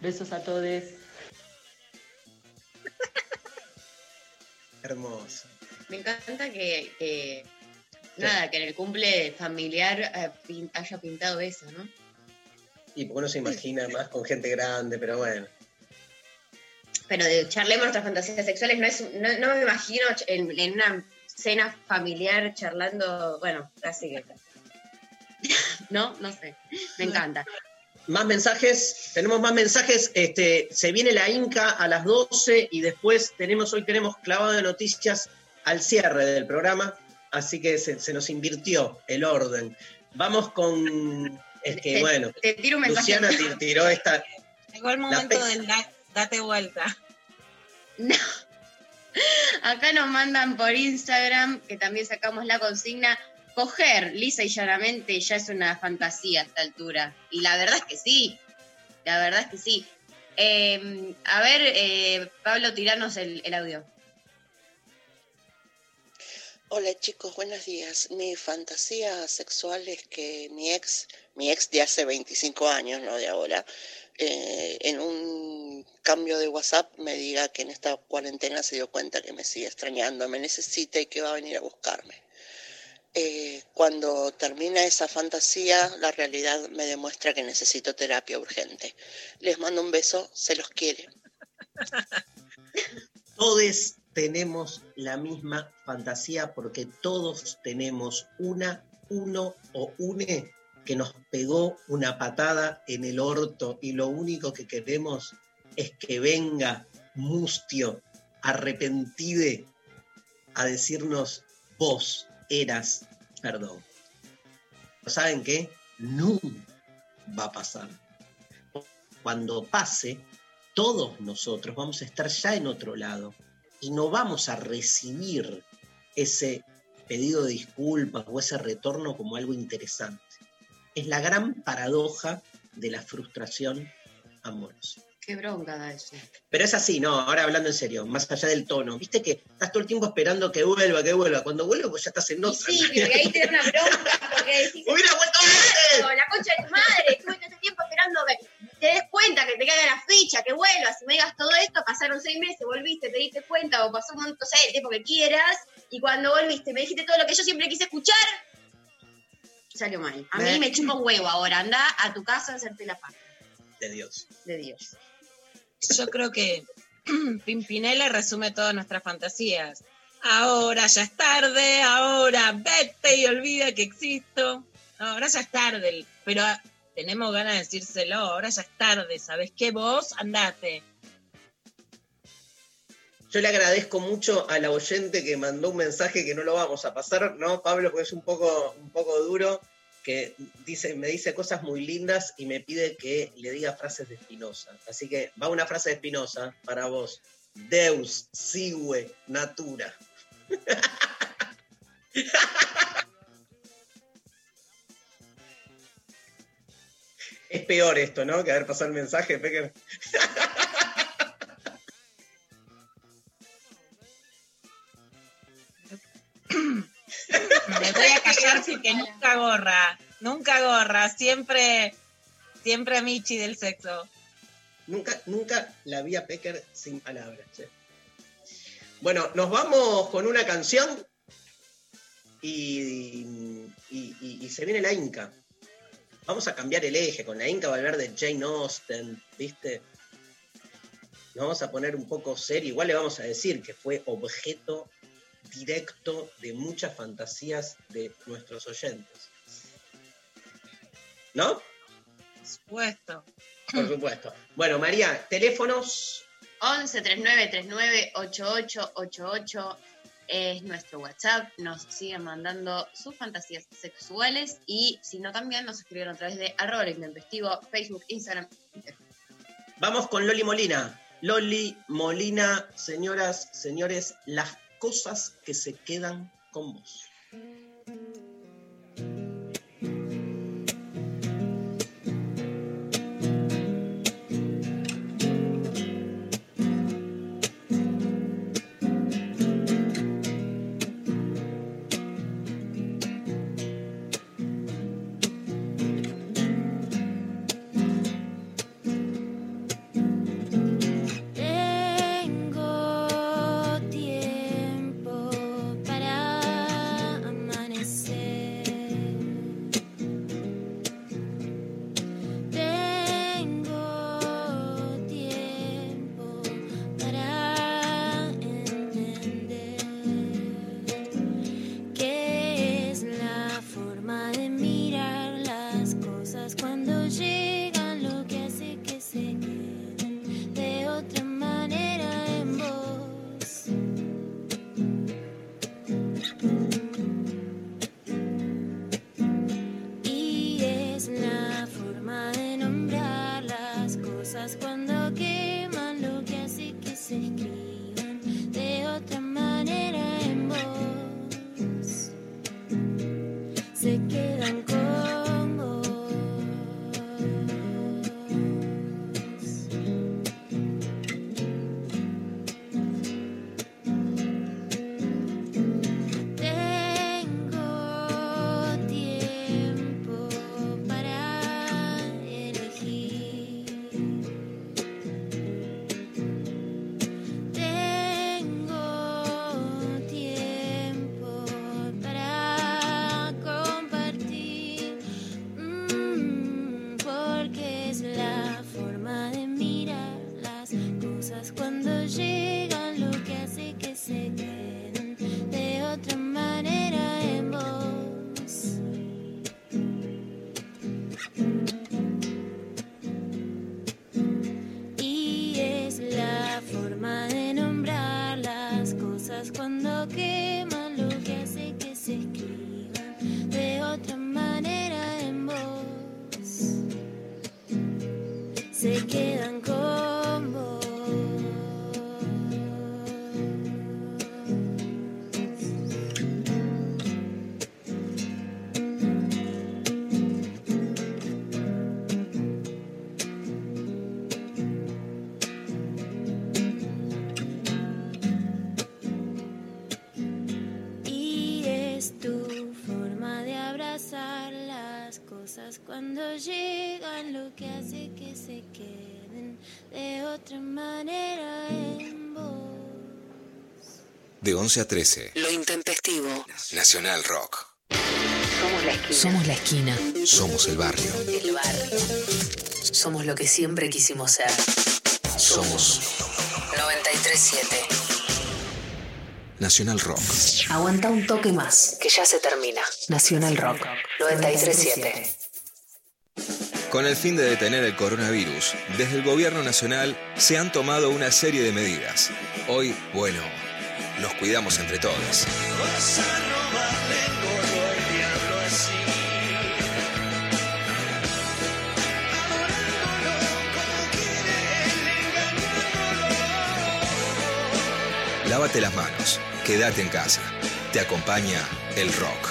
Besos a todos. Hermoso. Me encanta que, que- nada, que en el cumple familiar eh, haya pintado eso, ¿no? Y porque uno se imagina más con gente grande, pero bueno. Pero de charlemos nuestras fantasías sexuales, no, es, no, no me imagino en, en una cena familiar charlando, bueno, casi que... (laughs) no, no sé, me encanta. Más mensajes, tenemos más mensajes. Este, se viene la Inca a las 12 y después tenemos, hoy tenemos clavado de noticias al cierre del programa, así que se, se nos invirtió el orden. Vamos con, es que Te- bueno, te tiro un mensaje. Luciana ti- tiró esta, Llegó el momento del da- date vuelta. Acá nos mandan por Instagram, que también sacamos la consigna, coger lisa y llanamente ya es una fantasía a esta altura. Y la verdad es que sí, la verdad es que sí. Eh, a ver, eh, Pablo, tiranos el, el audio. Hola chicos, buenos días. Mi fantasía sexual es que mi ex, mi ex de hace 25 años, no de ahora, eh, en un cambio de WhatsApp me diga que en esta cuarentena se dio cuenta que me sigue extrañando, me necesita y que va a venir a buscarme. Eh, cuando termina esa fantasía, la realidad me demuestra que necesito terapia urgente. Les mando un beso, se los quiere. todos tenemos la misma fantasía porque todos tenemos una, uno o une que nos pegó una patada en el orto y lo único que queremos es que venga Mustio arrepentide a decirnos vos eras perdón. ¿Saben qué? No va a pasar. Cuando pase, todos nosotros vamos a estar ya en otro lado y no vamos a recibir ese pedido de disculpas o ese retorno como algo interesante. Es la gran paradoja de la frustración amorosa. Qué bronca da eso. Pero es así, no, ahora hablando en serio, más allá del tono. Viste que estás todo el tiempo esperando que vuelva, que vuelva. Cuando vuelve, pues ya estás en otra. Sí, porque ahí te da una bronca, porque decís, ¡Hubiera vuelto "Claro, la concha de tu madre, estuve todo este tiempo esperando que te des cuenta, que te caiga la ficha, que vuelvas y me digas todo esto, pasaron seis meses, volviste, te diste cuenta, o pasó un montón, no sé, el tiempo que quieras, y cuando volviste me dijiste todo lo que yo siempre quise escuchar, salió mal. A mí Me- me chupa un huevo ahora, anda a tu casa a hacerte la paz De Dios. de Dios. Yo creo que (clears throat) Pimpinela resume todas nuestras fantasías. Ahora ya es tarde, ahora vete y olvida que existo. Ahora ya es tarde, pero tenemos ganas de decírselo, ahora ya es tarde, ¿sabes qué? Vos andate. Yo le agradezco mucho a la oyente que mandó un mensaje que no lo vamos a pasar, ¿no, Pablo? Porque es un poco, un poco duro, que dice, me dice cosas muy lindas y me pide que le diga frases de Spinoza. Así que va una frase de Spinoza para vos. Deus sigue natura. (laughs) Es peor esto, ¿no? Que haber pasado el mensaje, Pecker. (laughs) Porque nunca gorra, nunca gorra, siempre, siempre Michi del sexo. Nunca, nunca la vi a Pecker sin palabras. che. Bueno, nos vamos con una canción y se viene la Inca. Vamos a cambiar el eje. Con la Inca va a hablar de Jane Austen, ¿viste? nos vamos a poner un poco serio, igual le vamos a decir que fue objeto directo de muchas fantasías de nuestros oyentes. ¿No? Por supuesto. Por supuesto. Bueno, María, teléfonos. 11 39 39 8888 es nuestro WhatsApp. Nos siguen mandando sus fantasías sexuales y si no también nos escribieron a través de arroba el intempestivo, Facebook, Instagram. Vamos con Loli Molina. Loli Molina, señoras, señores, las cosas que se quedan con vos. Cuando llegan lo que hace que se queden de otra manera en vos. De 11 a 13. Lo intempestivo. Nacional Rock. Somos la esquina. Somos la esquina. Somos el barrio. El barrio. Somos lo que siempre quisimos ser. Somos 937. Nacional Rock. Aguanta un toque más, que ya se termina. Nacional Rock 937. Con el fin de detener el coronavirus, desde el gobierno nacional se han tomado una serie de medidas. Hoy, bueno, nos cuidamos entre todos. Lávate las manos, quédate en casa. Te acompaña el rock.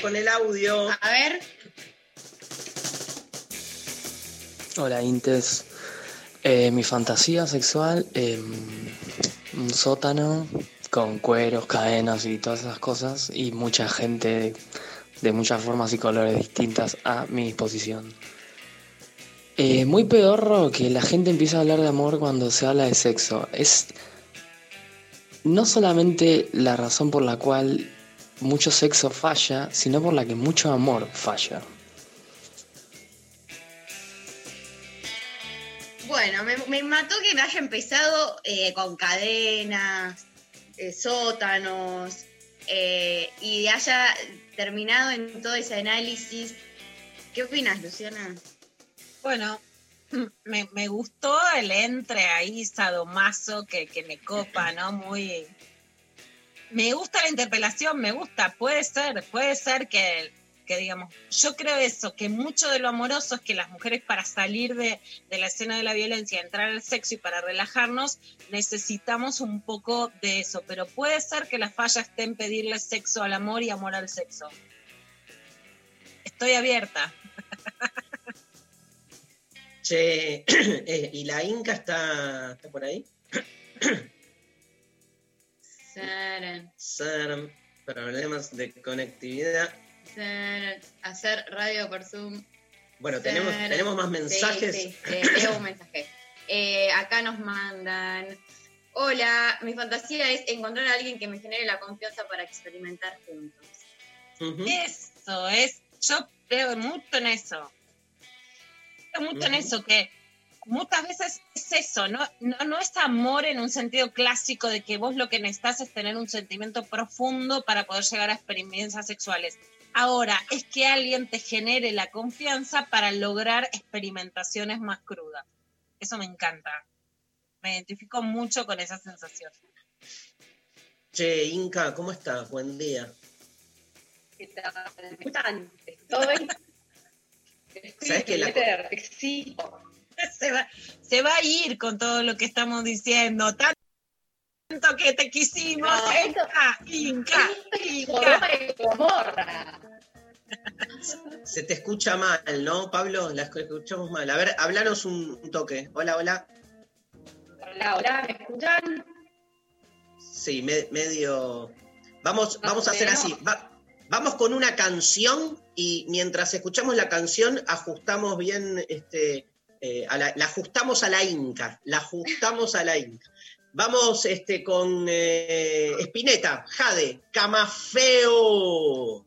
con el audio. A ver. Hola Intes. Eh, mi fantasía sexual, eh, un sótano con cueros, cadenas y todas esas cosas y mucha gente de muchas formas y colores distintas a mi disposición. Eh, muy pedorro que la gente empiece a hablar de amor cuando se habla de sexo. Es no solamente la razón por la cual mucho sexo falla, sino por la que mucho amor falla. Bueno, me, me mató que me haya empezado eh, con cadenas, eh, sótanos, eh, y haya terminado en todo ese análisis. ¿Qué opinas, Luciana? Bueno, (laughs) me, me gustó el entre ahí sadomaso que, que me copa, ¿no? Muy. Me gusta la interpelación, me gusta, puede ser, puede ser que, que digamos, yo creo eso, que mucho de lo amoroso es que las mujeres para salir de, de la escena de la violencia, entrar al sexo y para relajarnos, necesitamos un poco de eso, pero puede ser que la falla esté en pedirle sexo al amor y amor al sexo. Estoy abierta. Che, (clears throat) eh, ¿y la Inca está, está por ahí? (clears throat) Saran, Problemas de conectividad. saran, Hacer radio por Zoom. Bueno, tenemos, tenemos más mensajes. Sí, un mensaje. (laughs) Eh, acá nos mandan. Hola, mi fantasía es encontrar a alguien que me genere la confianza para experimentar juntos. Eso es, yo creo mucho en eso. Creo mucho en eso, que muchas veces es eso, ¿no? No, no es amor en un sentido clásico de que vos lo que necesitas es tener un sentimiento profundo para poder llegar a experiencias sexuales. Ahora, es que alguien te genere la confianza para lograr experimentaciones más crudas. Eso me encanta. Me identifico mucho con esa sensación. Che, Inca, ¿cómo estás? Buen día. ¿Qué tal? ¿Me escuchan? Estoy. ¿Sabes que la-. (laughs) Se va, se va a ir con todo lo que estamos diciendo. Tanto que te quisimos. No, Inca, Inca. Se te escucha mal, ¿no, Pablo? La escuchamos mal. A ver, hablanos un, toque. Hola, hola. Hola, hola, ¿me escuchan? Sí, me- medio. Vamos, vamos a hacer así. Va- vamos con una canción y mientras escuchamos la canción ajustamos bien, este, eh, la, ajustamos a la Inca, la ajustamos a la Inca. Vamos este, con eh, Spinetta, Jade, Camafeo.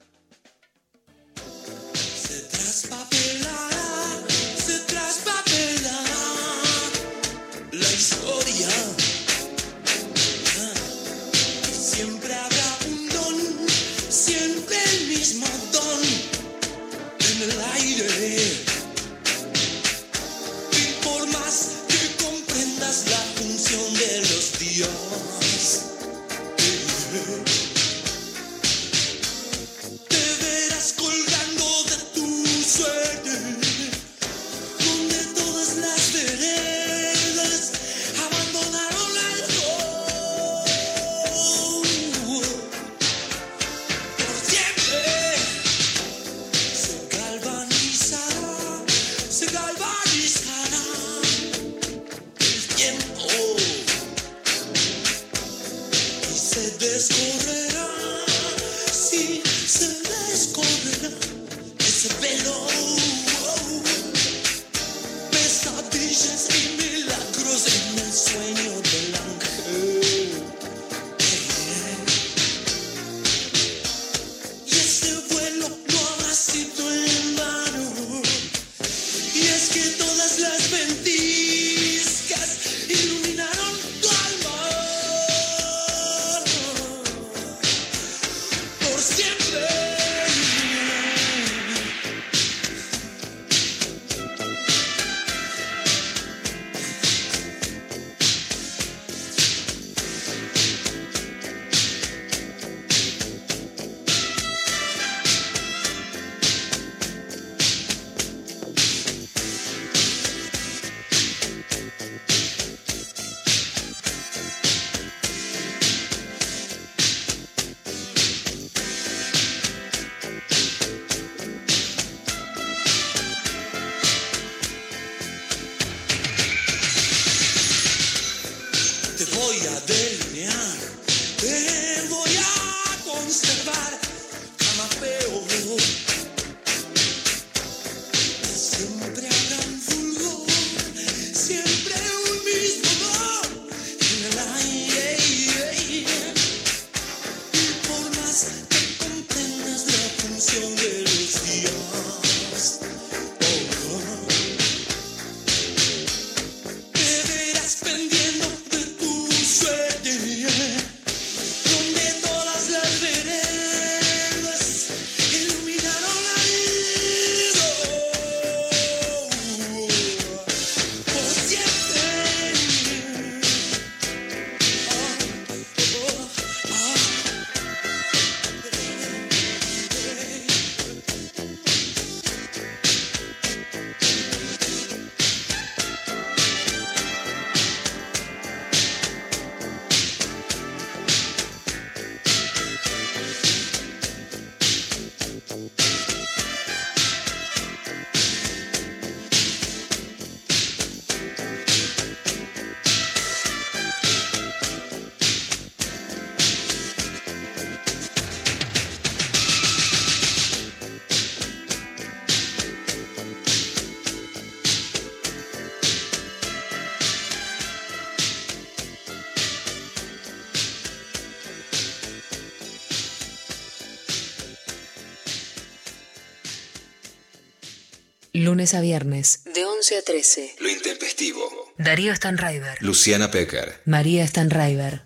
Lunes a viernes. De 11 a 13. Lo intempestivo. Darío Stanraiver. Luciana Pecker. María Stanraiver.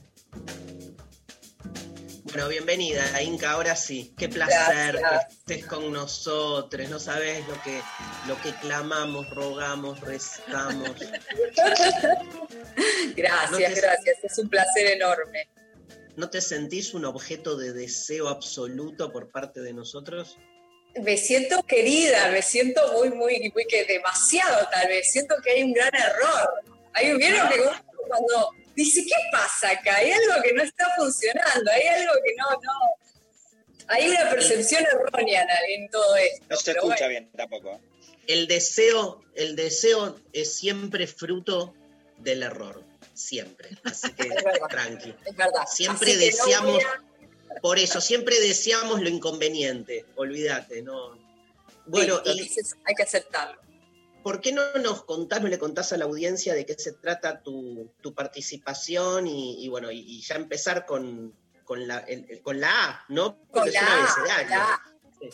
Bueno, bienvenida, Inca, ahora sí. Qué placer Gracias. que estés con nosotros. No sabes lo que, lo que clamamos, rogamos, rezamos. (laughs) Gracias, No te- gracias. Es un placer enorme. ¿No te sentís un objeto de deseo absoluto por parte de nosotros? Me siento querida, me siento muy, muy, muy que demasiado tal vez. Siento que hay un gran error. Hay un vieron que cuando dice, ¿qué pasa acá? Hay algo que no está funcionando, hay algo que no, no. Hay una percepción errónea en, todo esto. No se escucha bueno. bien tampoco. El deseo, el deseo es siempre fruto del error. Siempre. Así que Es verdad. tranqui. Es verdad. Siempre Así que no deseamos, por eso, siempre deseamos lo inconveniente. Olvídate, ¿no? Bueno, y hay que aceptarlo. ¿por qué no nos contás, no le contás a la audiencia de qué se trata tu, tu participación y, y bueno, y, y ya empezar con, con, la, el- el- con la A, ¿no? Con Porque la A, abecedario. la A.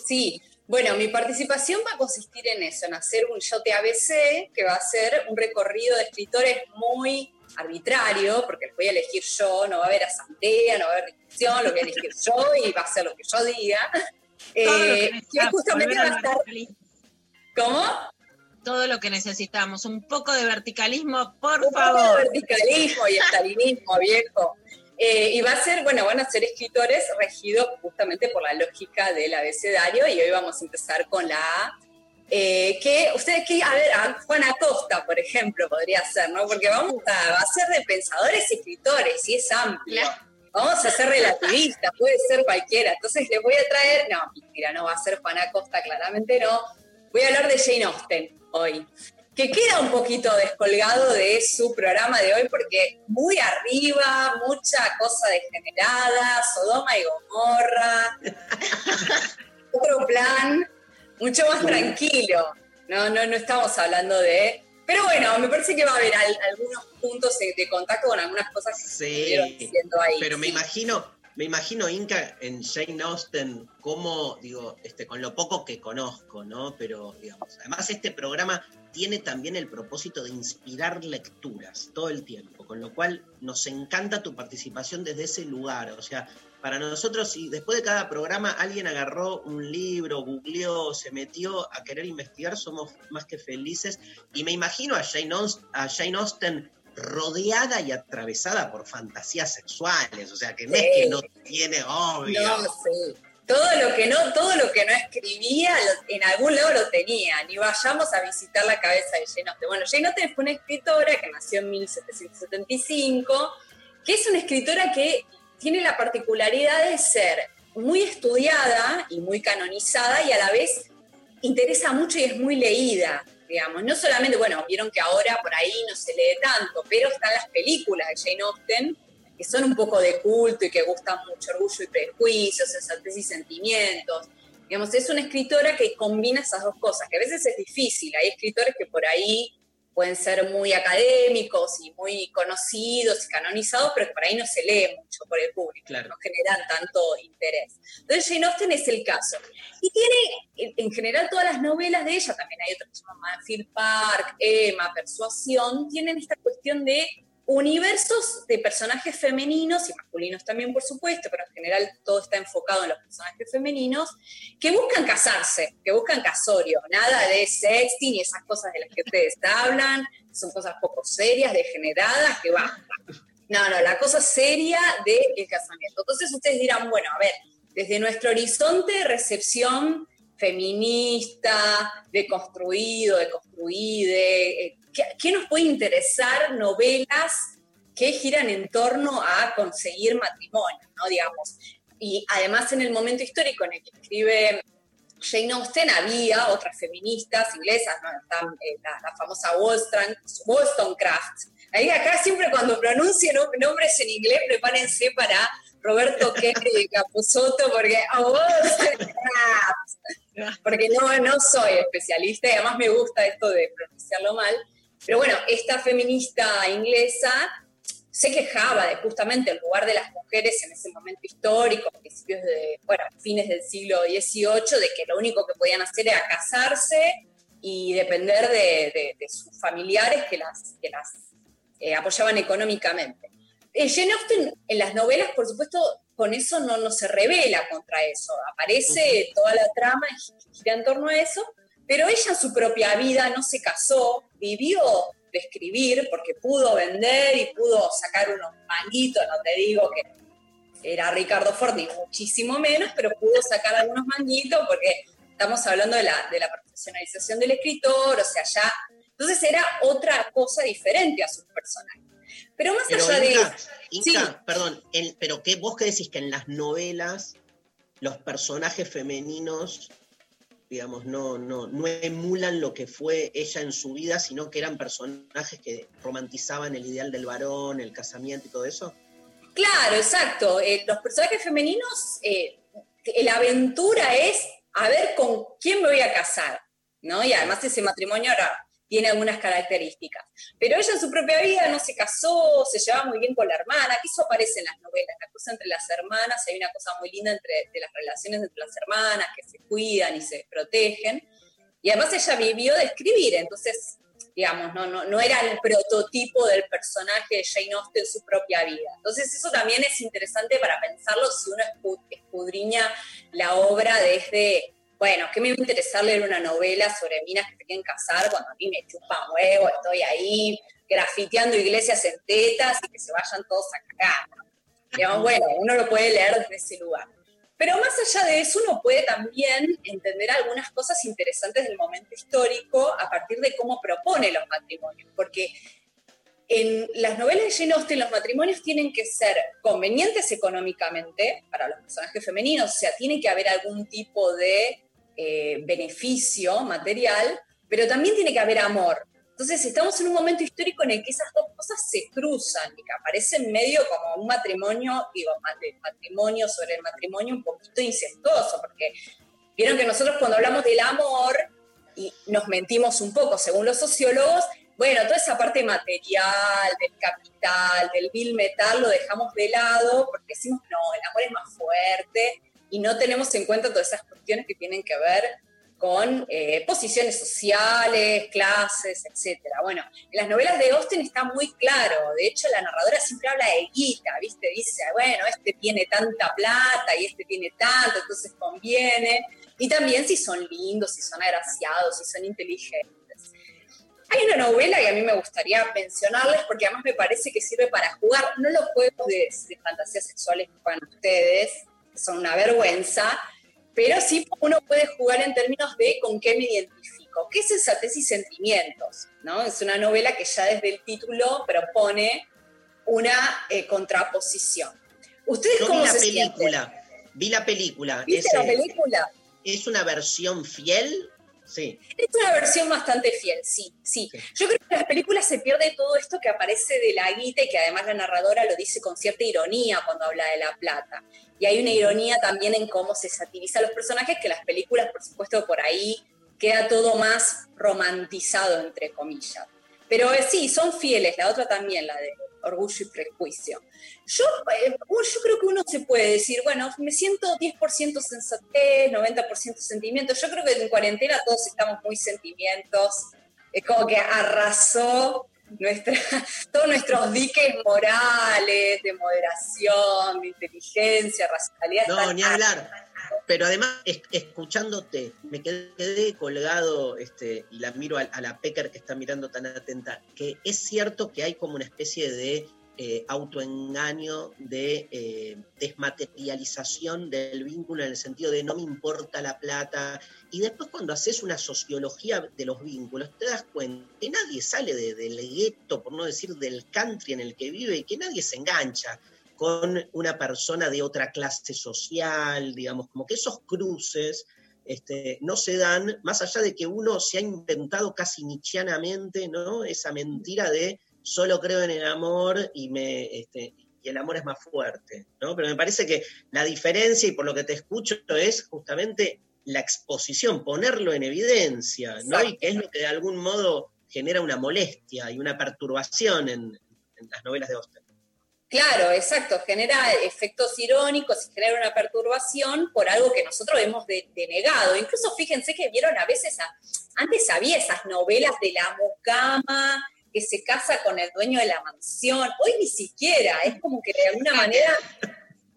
Sí, bueno, mi participación va a consistir en eso, en hacer un Yo Te ABC, que va a ser un recorrido de escritores muy arbitrario, porque los voy a elegir yo, no va a haber asamblea, no va a haber discusión, lo voy a elegir (laughs) yo y va a ser lo que yo diga. Lo Eh, que justamente va a estar... ¿Cómo? Todo lo que necesitamos, un poco de verticalismo, por Un poco favor. de verticalismo y estalinismo, viejo. Eh, y va a ser, bueno, van a ser escritores regidos justamente por la lógica del abecedario y hoy vamos a empezar con la A. eh, que ustedes, que, a ver, a Juan Acosta, por ejemplo, podría ser, ¿no? Porque vamos a, va a ser de pensadores y escritores y es amplio. Vamos a ser relativistas, puede ser cualquiera. Entonces les voy a traer, no, mentira, no va a ser Juan Acosta, claramente no. Voy a hablar de Jane Austen hoy que queda un poquito descolgado de su programa de hoy porque muy arriba, mucha cosa degenerada, Sodoma y Gomorra, (laughs) otro plan, mucho más tranquilo. No, no, no estamos hablando de... Pero bueno, me parece que va a haber al- algunos puntos de, contacto con algunas cosas que se Sí, diciendo ahí. pero me sí. imagino, me imagino, Inca, en Jane Austen, como, digo, este, con lo poco que conozco, ¿no? Pero, digamos, además este programa tiene también el propósito de inspirar lecturas todo el tiempo, con lo cual nos encanta tu participación desde ese lugar. O sea, para nosotros, si después de cada programa alguien agarró un libro, googleó, se metió a querer investigar, somos más que felices. Y me imagino a Jane, Aus- a Jane Austen rodeada y atravesada por fantasías sexuales. O sea, que no es que no tiene, obvio. No, sí. Todo lo que no, todo lo que no escribía, lo- en algún lado lo tenía. Ni vayamos a visitar la cabeza de Jane Austen. Bueno, Jane Austen fue una escritora que nació en 1775, que es una escritora que tiene la particularidad de ser muy estudiada y muy canonizada y a la vez interesa mucho y es muy leída. digamos. No solamente, bueno, vieron que ahora por ahí no se lee tanto, pero están las películas de Jane Austen que son un poco de culto y que gustan mucho orgullo y prejuicios, sensatez y sentimientos. Digamos, es una escritora que combina esas dos cosas, que a veces es difícil. Hay escritores que por ahí pueden ser muy académicos y muy conocidos y canonizados, pero que por ahí no se lee mucho por el público, no generan tanto interés. Entonces Jane Austen es el caso. Y tiene, en- en general, todas las novelas de ella, también hay otras que se llaman Manfield Park, Emma, Persuasión, tienen esta cuestión de universos de personajes femeninos y masculinos también, por supuesto, pero en general todo está enfocado en los personajes femeninos, que buscan casarse, que buscan casorio, nada de sexting y esas cosas de las que ustedes hablan, son cosas poco serias, degeneradas, que basta. No, no, la cosa seria del casamiento. Entonces ustedes dirán, bueno, a ver, desde nuestro horizonte de recepción feminista, deconstruido, deconstruide, eh, ¿qué, qué nos puede interesar novelas que giran en torno a conseguir matrimonio, ¿no? Digamos. Y además en el momento histórico en el que escribe Jane Austen había otras feministas inglesas, ¿no? Está, eh, la, la famosa Wollstone- Wollstonecraft. Ahí acá siempre cuando pronuncien nom- nombres en inglés, prepárense para Roberto Kennedy de Capusotto, porque Wollstonecraft. (laughs) (laughs) Porque no, no soy especialista y además me gusta esto de pronunciarlo mal. Pero bueno, esta feminista inglesa se quejaba de justamente el lugar de las mujeres en ese momento histórico, principios de, bueno, fines del siglo XVIII, de que lo único que podían hacer era casarse y depender de, de- de sus familiares que las, que las eh, apoyaban económicamente. Eh, Jane Austen en las novelas, por supuesto, con eso no, no se revela contra eso. Aparece toda la trama y gira en torno a eso, pero ella en su propia vida no se casó, vivió de escribir porque pudo vender y pudo sacar unos manguitos, no te digo que era Ricardo Ford muchísimo menos, pero pudo sacar algunos manguitos porque estamos hablando de la, de la profesionalización del escritor, o sea, ya... Entonces era otra cosa diferente a sus personajes. Pero más Pero allá de Inca, Inca, perdón, pero ¿qué, vos qué decís que en las novelas los personajes femeninos, digamos, no, no, no emulan lo que fue ella en su vida, sino que eran personajes que romantizaban el ideal del varón, el casamiento y todo eso? Claro, exacto. Eh, los personajes femeninos, eh, la aventura es a ver con quién me voy a casar, ¿no? Y además ese matrimonio ahora tiene algunas características. Pero ella en su propia vida no se casó, se llevaba muy bien con la hermana, que eso aparece en las novelas, la cosa entre las hermanas, hay una cosa muy linda entre de las relaciones entre las hermanas, que se cuidan y se protegen. Y además ella vivió de escribir, entonces, digamos, no, no, no era el prototipo del personaje de Jane Austen en su propia vida. Entonces eso también es interesante para pensarlo si uno escu- escudriña la obra desde, bueno, ¿qué me va a interesar leer una novela sobre minas que se quieren casar cuando a mí me chupa huevo, estoy ahí grafiteando iglesias en tetas y que se vayan todos a cagar? Digamos, bueno, uno lo puede leer desde ese lugar. Pero más allá de eso, uno puede también entender algunas cosas interesantes del momento histórico a partir de cómo propone los matrimonios, porque en las novelas de Jane Austen los matrimonios tienen que ser convenientes económicamente para los personajes femeninos, o sea, tiene que haber algún tipo de eh, beneficio material, pero también tiene que haber amor. Entonces estamos en un momento histórico en el que esas dos cosas se cruzan y que aparece en medio como un matrimonio, digo, mat- matrimonio sobre el matrimonio un poquito incestuoso, porque vieron que nosotros cuando hablamos del amor y nos mentimos un poco, según los sociólogos, bueno, toda esa parte material, del capital, del bill metal, lo dejamos de lado porque decimos, no, el amor es más fuerte y no tenemos en cuenta todas esas cuestiones que tienen que ver con eh, posiciones sociales, clases, etcétera. Bueno, en las novelas de Austen está muy claro, de hecho la narradora siempre habla de guita, ¿viste? Dice, bueno, este tiene tanta plata y este tiene tanto, entonces conviene. Y también si son lindos, si son agraciados, si son inteligentes. Hay una novela que a mí me gustaría mencionarles porque además me parece que sirve para jugar, no los juegos de, de fantasías sexuales que juegan ustedes, son una vergüenza, pero sí uno puede jugar en términos de con qué me identifico. ¿Qué es sensatez y sentimientos? ¿no? Es una novela que ya desde el título propone una eh, contraposición. ¿Ustedes Yo vi cómo la se película, vi la película. ¿Viste Es, la película? ¿Es una versión fiel Sí. Es una versión bastante fiel, sí, sí. Yo creo que en las películas se pierde todo esto que aparece de la guita y que además la narradora lo dice con cierta ironía cuando habla de la plata. Y hay una ironía también en cómo se satiriza a los personajes, que las películas, por supuesto, por ahí queda todo más romantizado, entre comillas. Pero eh, sí, son fieles, la otra también, la de Orgullo y Prejuicio. Yo, eh, yo creo que uno se puede decir, bueno, me siento 10% sensatez, 90% sentimientos. Yo creo que en cuarentena todos estamos muy sentimientos. Es como que arrasó (laughs) todos nuestros diques morales, de moderación, de inteligencia, racionalidad. No, ni hablar. Pero además, es- escuchándote, me quedé, colgado este, y la miro a, a la Pecker que está mirando tan atenta, que es cierto que hay como una especie de eh, autoengaño, de eh, desmaterialización del vínculo en el sentido de no me importa la plata. Y después cuando haces una sociología de los vínculos, te das cuenta que nadie sale de- del gueto, por no decir del country en el que vive, y que nadie se engancha con una persona de otra clase social, digamos, como que esos cruces este, no se dan, más allá de que uno se ha inventado casi nichianamente, ¿no? Esa mentira de solo creo en el amor este, y el amor es más fuerte, ¿no? Pero me parece que la diferencia, y por lo que te escucho, es justamente la exposición, ponerlo en evidencia, ¿no? Y que es lo que de algún modo genera una molestia y una perturbación en, en las novelas de Austen. Claro, exacto, genera efectos irónicos y genera una perturbación por algo que nosotros hemos de- denegado. Incluso fíjense que vieron a veces, antes había esas novelas de la mucama que se casa con el dueño de la mansión, hoy ni siquiera, es como que de alguna manera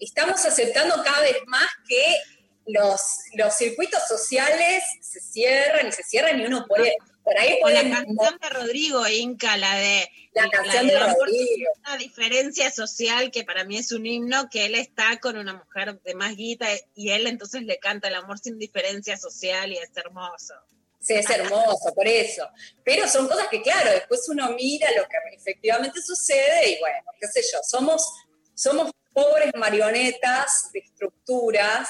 estamos aceptando cada vez más que los circuitos sociales se cierran y se cierran y uno puede, por ahí Con la canción de Rodrigo Inca, la de La canción de Rodrigo. Una diferencia social que para mí es un himno, que él está con una mujer de más guita y él entonces le canta el amor sin diferencia social y es hermoso. Sí, es hermoso, por eso. Pero son cosas que, claro, después uno mira lo que efectivamente sucede y bueno, qué sé yo, somos, somos pobres marionetas de estructuras,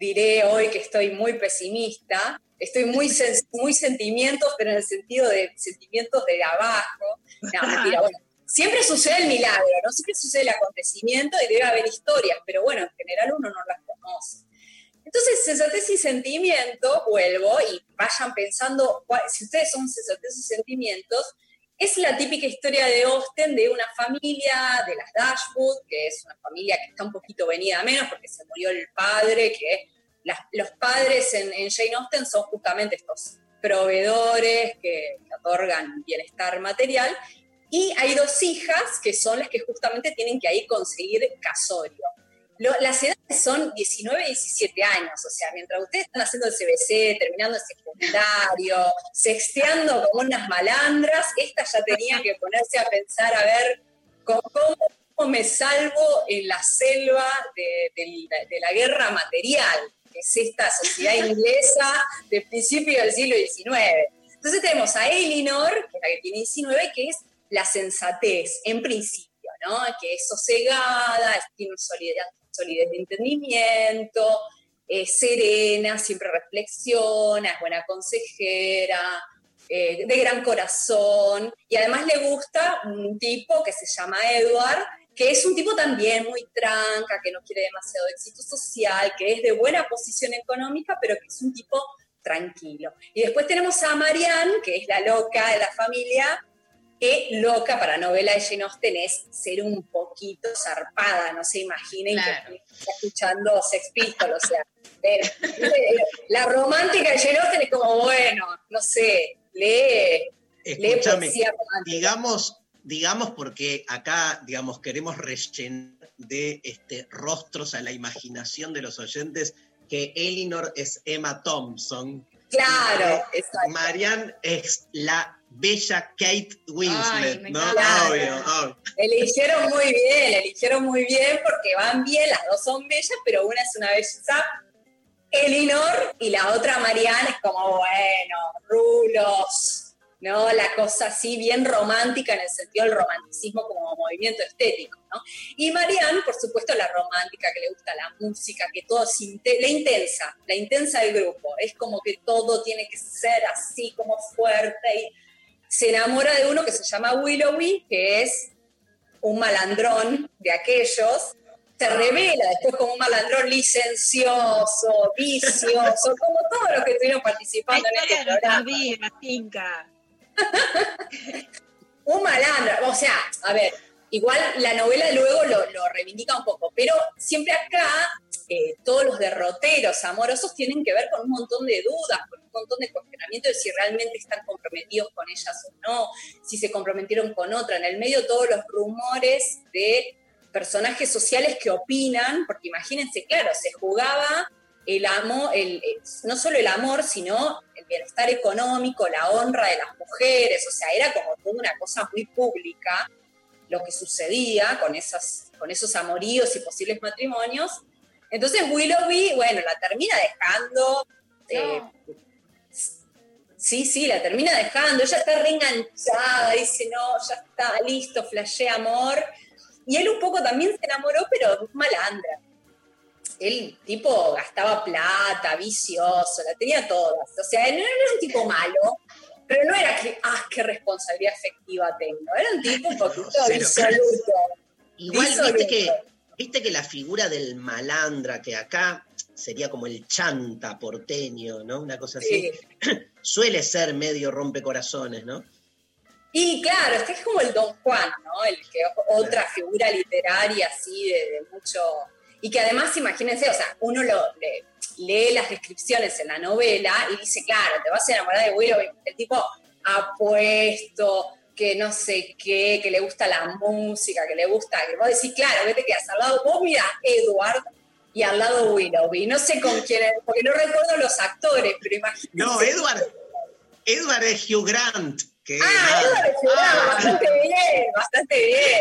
diré hoy que estoy muy pesimista, estoy muy, sen- muy sentimientos, pero en el sentido de sentimientos de abajo. No, (laughs) mentira, bueno. Siempre sucede el milagro, ¿no? Siempre sucede el acontecimiento y debe haber historias, pero bueno, en general uno no las conoce. Entonces, sensatez y sentimiento, vuelvo y vayan pensando, si ustedes son sensatez y sentimientos, es la típica historia de Austen de una familia, de las Dashwood, que es una familia que está un poquito venida a menos porque se murió el padre, que los padres en, Jane Austen son justamente estos proveedores que, que otorgan bienestar material, y hay dos hijas que son las que justamente tienen que ahí conseguir casorio. Las edades son 19 y 17 años, o sea, mientras ustedes están haciendo el CBC, terminando el secundario, sexteando como unas malandras, esta ya tenía que ponerse a pensar, a ver, ¿cómo, me salvo en la selva de la guerra material? Es esta sociedad inglesa de principio del siglo XIX. Entonces tenemos a Elinor, que es la que tiene 19, que es la sensatez, en principio, ¿no? Que es sosegada, tiene solidez, solidez de entendimiento, es serena, siempre reflexiona, es buena consejera, eh, de gran corazón, y además le gusta un tipo que se llama Edward, que es un tipo también muy tranca, que no quiere demasiado éxito social, que es de buena posición económica, pero que es un tipo tranquilo. Y después tenemos a Marianne, que es la loca de la familia, que loca para novela de Jane Austen es ser un poquito zarpada, no se imaginen que está escuchando Sex Pistols, o sea, (laughs) la romántica de Jane Austen es como, bueno, no sé, lee, lee Escúchame, poesía romántica. digamos, digamos porque acá, digamos, queremos rellenar de este, rostros a la imaginación de los oyentes que Elinor es Emma Thompson. Claro, que Marianne es la bella Kate Winslet, encanta. Obvio, obvio. Eligieron muy bien, eligieron muy bien porque van bien, las dos son bellas, pero una es una belleza Elinor y la otra Marianne es como, bueno, rulos, ¿no? La cosa así bien romántica en el sentido del romanticismo como movimiento estético, ¿no? Y Marianne, por supuesto, la romántica, que le gusta la música, que todo es inte- la intensa, la intensa del grupo. Es como que todo tiene que ser así como fuerte y se enamora de uno que se llama Willowy, que es un malandrón de aquellos, se revela después como un malandrón licencioso, vicioso, como todos los que estuvieron participando en este programa. Finca. (laughs) un malandro, o sea, a ver, igual la novela luego lo, reivindica un poco, pero siempre acá eh, todos los derroteros amorosos tienen que ver con un montón de dudas, con un montón de cuestionamientos de si realmente están comprometidos con ellas o no, si se comprometieron con otra. En el medio todos los rumores de personajes sociales que opinan, porque imagínense, claro, se jugaba el amo, el, el- no solo el amor, sino el bienestar económico, la honra de las mujeres, o sea, era como toda una cosa muy pública lo que sucedía con, esas, con esos amoríos y posibles matrimonios. Entonces Willoughby, bueno, la termina dejando. eh, sí, sí, la termina dejando. Ella está reenganchada, dice, no, ya está, listo, flashé amor. Y él un poco también se enamoró, pero malandra. El tipo gastaba plata, vicioso, la tenía todas. O sea, no era un tipo malo, pero no era que, ah, qué responsabilidad afectiva tengo. Era un tipo un poquito disoluto. Igual Disoluto. viste que, viste que la figura del malandra, que acá sería como el chanta porteño, ¿no? Una cosa así, (clears throat) suele ser medio rompecorazones, ¿no? Y claro, este es como el Don Juan, ¿no? El que otra figura literaria así de, de mucho. Y que además, imagínense, o sea, uno lo, le- lee las descripciones en la novela y dice, claro, te vas a enamorar de Willow. El tipo apuesto, que no sé qué, que le gusta la música, que le gusta. Que vos decís, claro, que te quedas al lado. Vos mira Edward y al lado Willoughby. No sé con quién, es, porque no recuerdo los actores, pero imagínense. No, Edward, Edward es Hugh Grant. Que, Ah, Edward es Hugh Grant, bastante bien, bastante bien.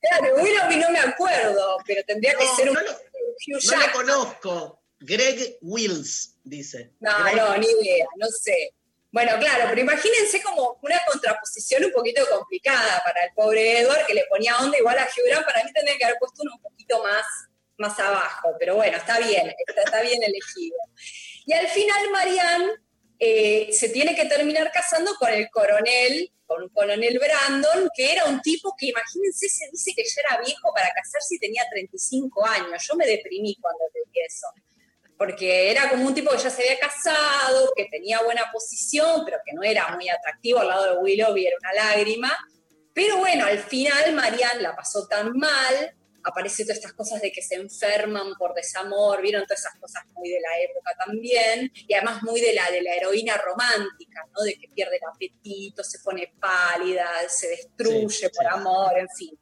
Claro, Willoughby no me acuerdo, pero tendría que ser un no lo- No conozco. Greg Wills, dice. No, Greg- no, ni idea, no sé. Bueno, claro, pero imagínense como una contraposición un poquito complicada para el pobre Edward, que le ponía onda igual a Hugh Grant, para mí tendría que haber puesto uno un poquito más, más abajo, pero bueno, está bien, está, está bien elegido. Y al final Marianne eh, se tiene que terminar casando con el coronel, con coronel Brandon, que era un tipo que, imagínense, se dice que ya era viejo para casarse y tenía 35 años. Yo me deprimí cuando leí eso porque era como un tipo que ya se había casado, que tenía buena posición, pero que no era muy atractivo al lado de Willoughby, era una lágrima. Pero bueno, al final Marianne la pasó tan mal, aparece todas estas cosas de que se enferman por desamor, vieron todas esas cosas muy de la época también, y además muy de la, de la heroína romántica, ¿no? De que pierde el apetito, se pone pálida, se destruye por amor, en fin.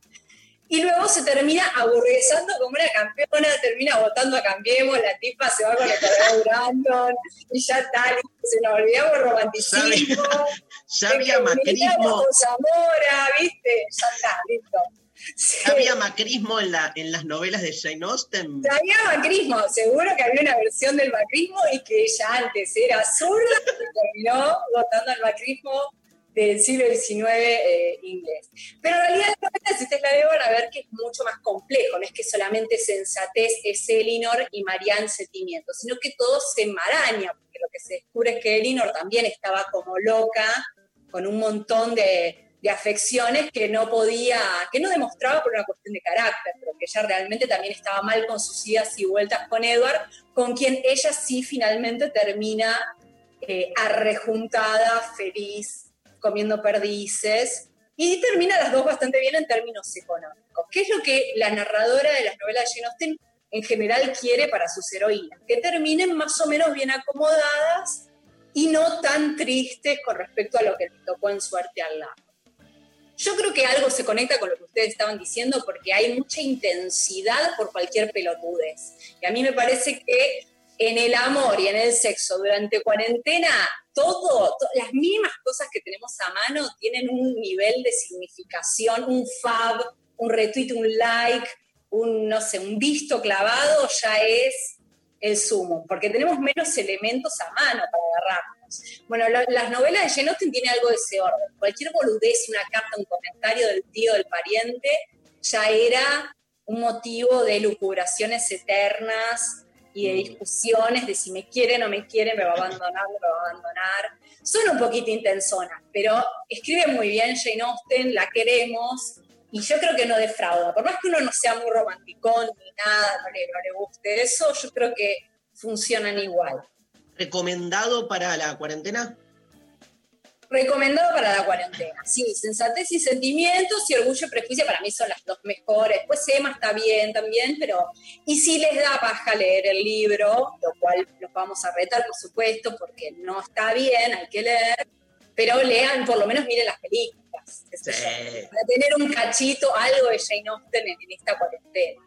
Y luego se termina aburguesando como una campeona, termina votando a Cambiemos, la tipa se va con el coronel Brandon, y ya está, listo, se nos olvidamos romanticismo. Ya había de que macrismo, Zamora, ¿viste? Ya está, listo. Ya había macrismo en, la, en las novelas de Jane Austen. Había macrismo, seguro que había una versión del macrismo y que ella antes era zurda y terminó votando al macrismo del siglo XIX eh, inglés. Pero en realidad, la si ustedes la ven, van a ver que es mucho más complejo, no es que solamente sensatez es Elinor y Marianne sentimiento, sino que todo se enmaraña, porque lo que se descubre es que Elinor también estaba como loca, con un montón de, de afecciones que no podía, que no demostraba por una cuestión de carácter, pero que ella realmente también estaba mal con sus idas y vueltas con Edward, con quien ella sí finalmente termina eh, arrejuntada, feliz, comiendo perdices, y termina las dos bastante bien en términos económicos. ¿Qué es lo que la narradora de las novelas de Jane Austen en general quiere para sus heroínas? Que terminen más o menos bien acomodadas y no tan tristes con respecto a lo que les tocó en suerte al lado. Yo creo que algo se conecta con lo que ustedes estaban diciendo porque hay mucha intensidad por cualquier pelotudez. Y a mí me parece que en el amor y en el sexo durante cuarentena, todo, to- las mínimas cosas que tenemos a mano tienen un nivel de significación, un fab, un retweet, un like, un, no sé, un visto clavado ya es el sumo, porque tenemos menos elementos a mano para agarrarnos. Bueno, la- las novelas de Jane Austen tienen algo de ese orden. Cualquier boludez, una carta, un comentario del tío, del pariente, ya era un motivo de lucubraciones eternas y de discusiones de si me quiere, no me quiere, me va a abandonar, me va a abandonar. Son un poquito intensonas, pero escribe muy bien Jane Austen, la queremos, y yo creo que no defrauda. Por más que uno no sea muy romanticón ni nada, no le, no le guste eso, yo creo que funcionan igual. ¿Recomendado para la cuarentena? Recomendado para la cuarentena. Sí, sensatez y sentimientos y orgullo y prejuicio para mí son las dos mejores. Pues Emma está bien también, pero. Y si les da paja leer el libro, lo cual los vamos a retar, por supuesto, porque no está bien, hay que leer, pero lean, por lo menos miren las películas. yo, Para tener un cachito, algo de Jane Austen en, en esta cuarentena.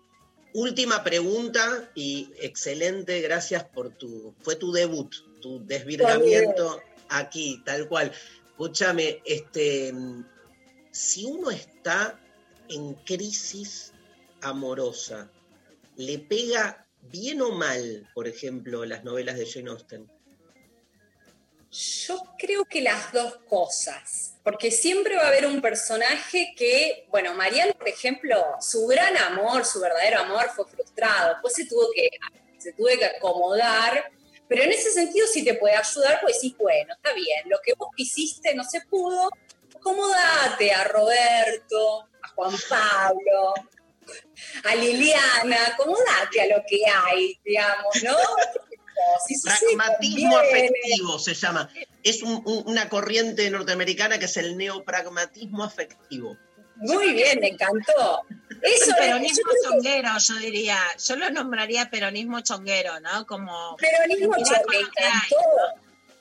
Última pregunta y excelente, gracias por tu. Fue tu debut, tu desvirgamiento aquí, tal cual. Escúchame, este, si uno está en crisis amorosa, ¿le pega bien o mal, por ejemplo, las novelas de Jane Austen? Yo creo que las dos cosas, porque siempre va a haber un personaje que, bueno, Mariano, por ejemplo, su gran amor, su verdadero amor fue frustrado, después se tuvo que, se tuvo que acomodar, pero en ese sentido sí te puede ayudar, pues sí, bueno, está bien, lo que vos quisiste no se pudo, acomodate a Roberto, a Juan Pablo, a Liliana, acomodate a lo que hay, digamos, ¿no? Pragmatismo afectivo se llama. Es un- un- una corriente norteamericana que es el neopragmatismo afectivo. Muy bien, me encantó. Eso es- peronismo yo creo que- chonguero, yo diría. Yo lo nombraría peronismo chonguero, ¿no? Como. Peronismo chonguero, me hay. encantó.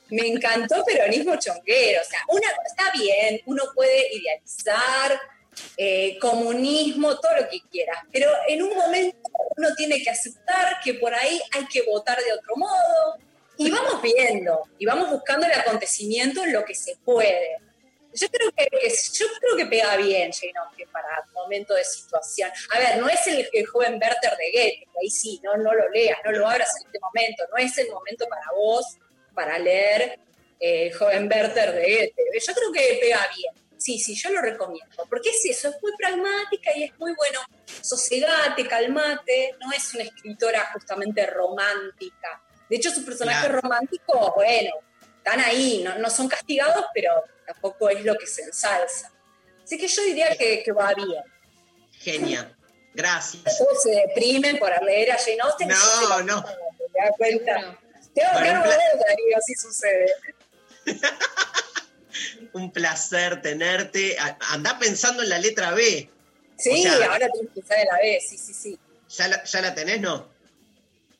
Me encantó peronismo chonguero. O sea, una, está bien, uno puede idealizar eh, comunismo, todo lo que quieras, pero en un momento uno tiene que aceptar que por ahí hay que votar de otro modo y vamos viendo y vamos buscando el acontecimiento en lo que se puede. Yo creo que, yo creo que pega bien Jane Austen para momento de situación. A ver, no es el, joven Werther de Goethe, que ahí sí, no, no lo leas, no lo abras en este momento, no es el momento para vos para leer eh, joven Werther de Goethe. Yo creo que pega bien. Sí, sí, yo lo recomiendo. Porque es eso, es muy pragmática y es muy bueno. Sosegate, calmate. No es una escritora justamente romántica. De hecho, sus personajes Claro. románticos, bueno, están ahí, no, no son castigados, pero tampoco es lo que se ensalza. Así que yo diría que, que va bien. Genia. Gracias. Todos se deprimen por leer a Jane Austen. No, no. ¿Te das cuenta? Tengo que dar así sucede. (laughs) (laughs) Un placer tenerte. Andá pensando en la letra B. Sí, O sea, ahora tengo que pensar en la B, sí, sí, sí. ¿Ya la, ya la tenés, no?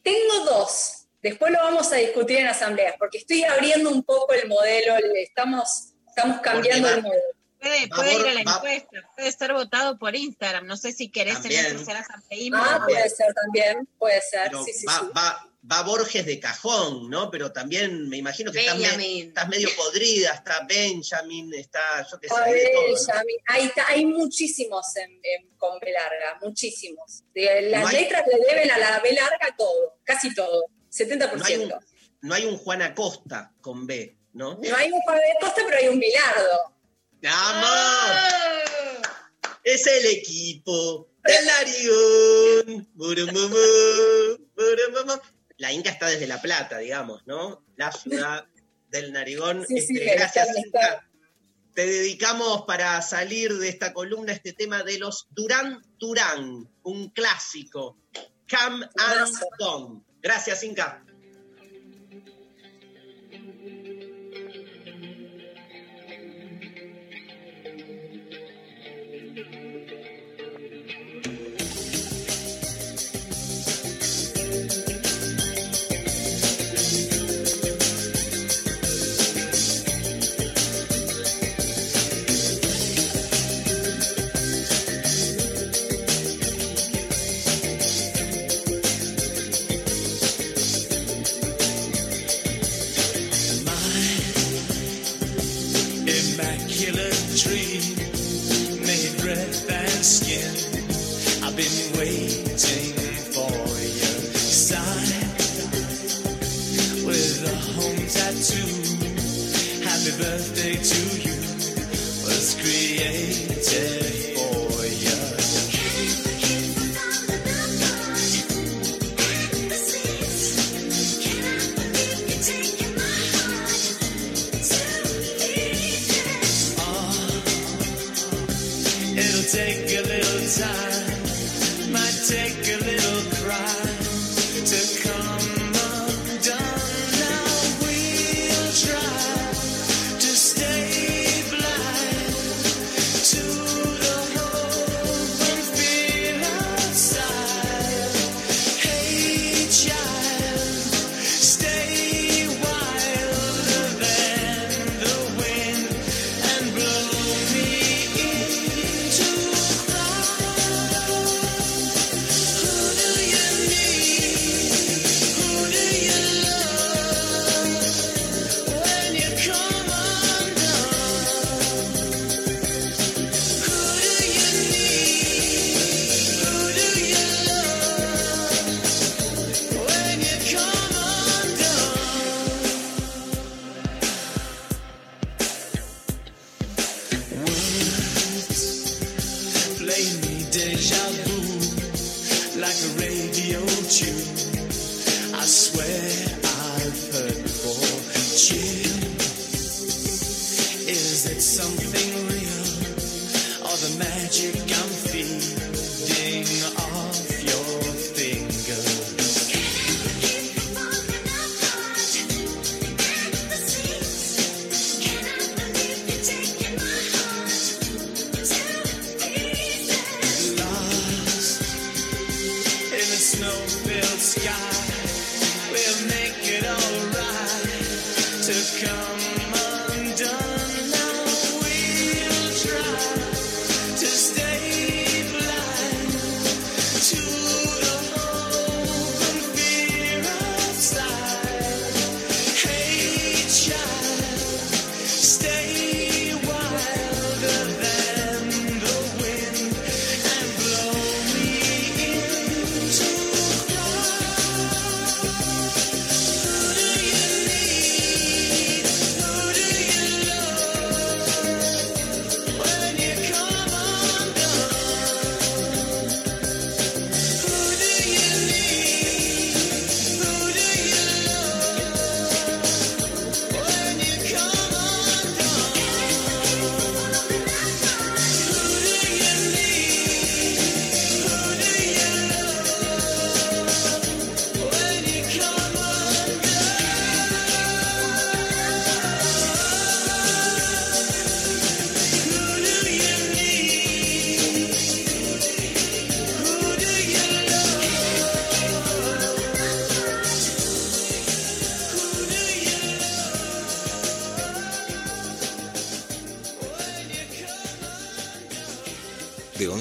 Tengo dos. Después lo vamos a discutir en asambleas, porque estoy abriendo un poco el modelo, estamos, estamos cambiando va- el modelo. Puede, ir a la va- encuesta, puede ser votado por Instagram. No sé si querés También. en el tercer asambleísmo. Ah, puede ser también, puede ser, sí, sí, va, sí. Va, Borges de cajón, ¿no? Pero también me imagino que estás, me- estás medio podrida. Está Benjamin, está, yo qué sé, todo, ¿no? Hay, hay muchísimos en, en- con B larga, muchísimos. De- las No hay- letras le deben a la B larga todo, casi todo, 70%. No hay, un, no hay un Juan Acosta con B, ¿no? No hay un Juan de Costa, pero hay un Bilardo. ¡Vamos! Es el equipo del Narigón. La Inca está desde La Plata, digamos, ¿no? La ciudad (laughs) del Narigón. Sí, Este, gracias. Inca. Te dedicamos para salir de esta columna este tema de los Durán Durán, un clásico. Come and. Gracias, Inca.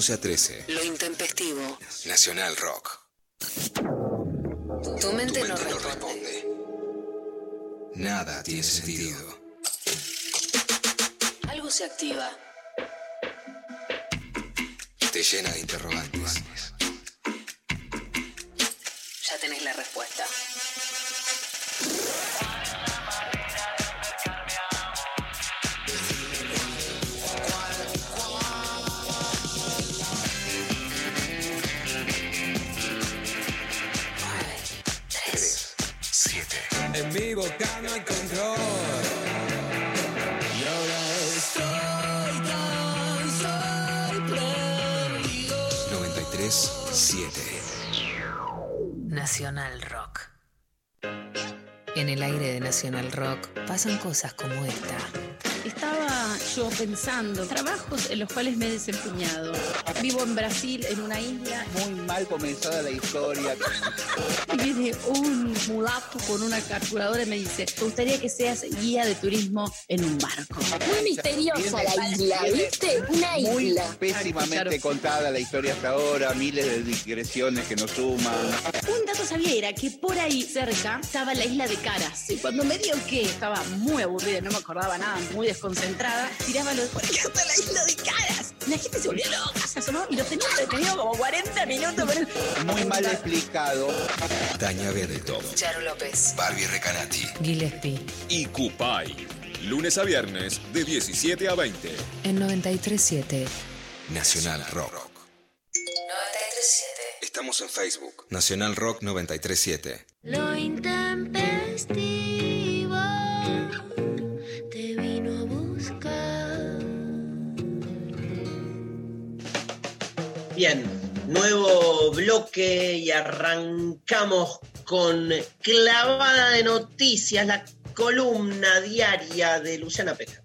11 a 13. Lo intempestivo. Nacional Rock. Tu mente no responde. Nada tiene sentido. Algo se activa. Te llena de interrogantes. El aire de Nacional Rock pasan cosas como esta. Estaba yo pensando, trabajos en los cuales me he desempeñado. Vivo en Brasil, en una isla, Muy mal comenzada la historia. y (laughs) viene un mulato con una calculadora y me dice, ¿te gustaría que seas guía de turismo en un barco? Muy misteriosa la isla, ¿viste? Una Muy isla. pésimamente contada la historia hasta ahora, miles de digresiones que nos suman. Un dato sabía era que por ahí cerca estaba la isla de Caras. Y cuando me dio que estaba muy aburrida, no me acordaba nada, muy desconcentrada, tiraba los ¿por qué está la isla de Caras? La gente se volvió loca, se asomó y lo tenía detenido como 40 minutos. Muy mal explicado. Tania Berto. Charo López. Barbie Recanati. Gillespie. Y Cupay, Lunes a viernes de 17 a 20. En 937 Nacional Rock. 937. Estamos en Facebook. Nacional Rock 937. Lo intempestivo Bien, nuevo bloque y arrancamos con clavada de noticias, la columna diaria de Luciana Peca.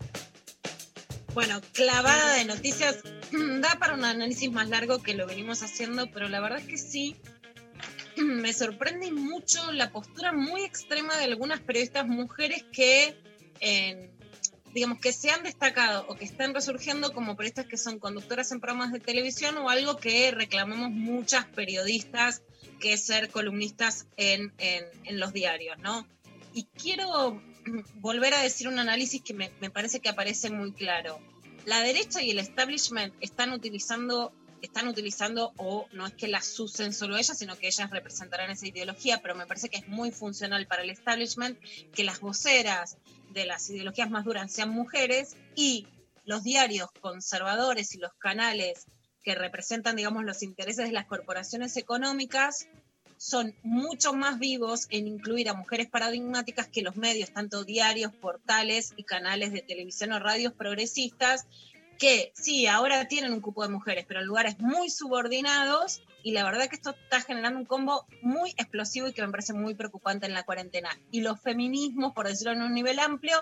Bueno, clavada de noticias (clears throat) da para un análisis más largo que lo venimos haciendo, pero la verdad es que sí, (clears throat) me sorprende mucho la postura muy extrema de algunas periodistas mujeres que, eh, digamos, que se han destacado o que están resurgiendo como periodistas que son conductoras en programas de televisión o algo que reclamamos muchas periodistas, que es ser columnistas en, en- en los diarios, ¿no? Y quiero (clears throat) volver a decir un análisis que me, me parece que aparece muy claro. La derecha y el establishment están utilizando, están utilizando, o no es que las usen solo ellas, sino que ellas representarán esa ideología, pero me parece que es muy funcional para el establishment que las voceras de las ideologías más duras sean mujeres y los diarios conservadores y los canales que representan, digamos, los intereses de las corporaciones económicas son mucho más vivos en incluir a mujeres paradigmáticas que los medios, tanto diarios, portales y canales de televisión o radios progresistas, que sí, ahora tienen un cupo de mujeres, pero en lugares muy subordinados, y la verdad que esto está generando un combo muy explosivo y que me parece muy preocupante en la cuarentena. Y los feminismos, por decirlo en un nivel amplio,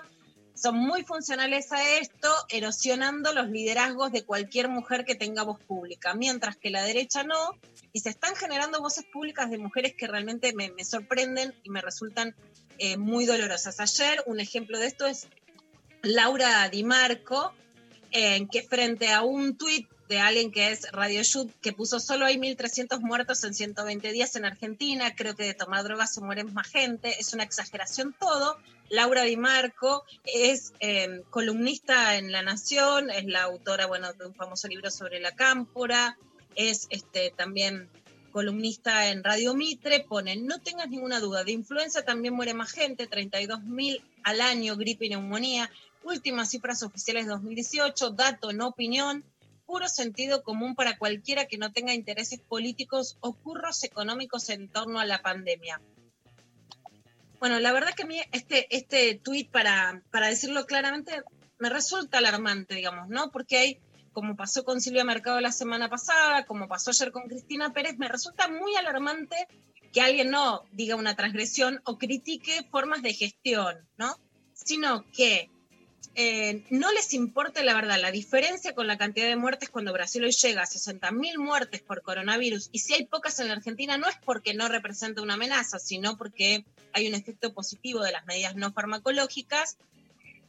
son muy funcionales a esto, erosionando los liderazgos de cualquier mujer que tenga voz pública, mientras que la derecha no, y se están generando voces públicas de mujeres que realmente me, me sorprenden y me resultan eh, muy dolorosas. Ayer un ejemplo de esto es Laura Di Marco, en que frente a un tuit de alguien que es Radio Shoot, que puso solo hay 1.300 muertos en 120 días en Argentina, creo que de tomar drogas se mueren más gente, es una exageración todo. Laura Di Marco es eh, columnista en La Nación, es la autora bueno, de un famoso libro sobre la cámpora, es este, también columnista en Radio Mitre, pone, no tengas ninguna duda, de influenza también muere más gente, 32.000 al año, gripe y neumonía, últimas cifras oficiales 2018, dato, no opinión, puro sentido común para cualquiera que no tenga intereses políticos o curros económicos en torno a la pandemia. Bueno, la verdad que a mí este, este tuit, para, para decirlo claramente, me resulta alarmante, digamos, ¿no? Porque hay, como pasó con Silvia Mercado la semana pasada, como pasó ayer con Cristina Pérez, me resulta muy alarmante que alguien no diga una transgresión o critique formas de gestión, ¿no? Sino que eh, no les importa la verdad la diferencia con la cantidad de muertes cuando Brasil hoy llega a 60.000 muertes por coronavirus y si hay pocas en la Argentina no es porque no representa una amenaza, sino porque hay un efecto positivo de las medidas no farmacológicas,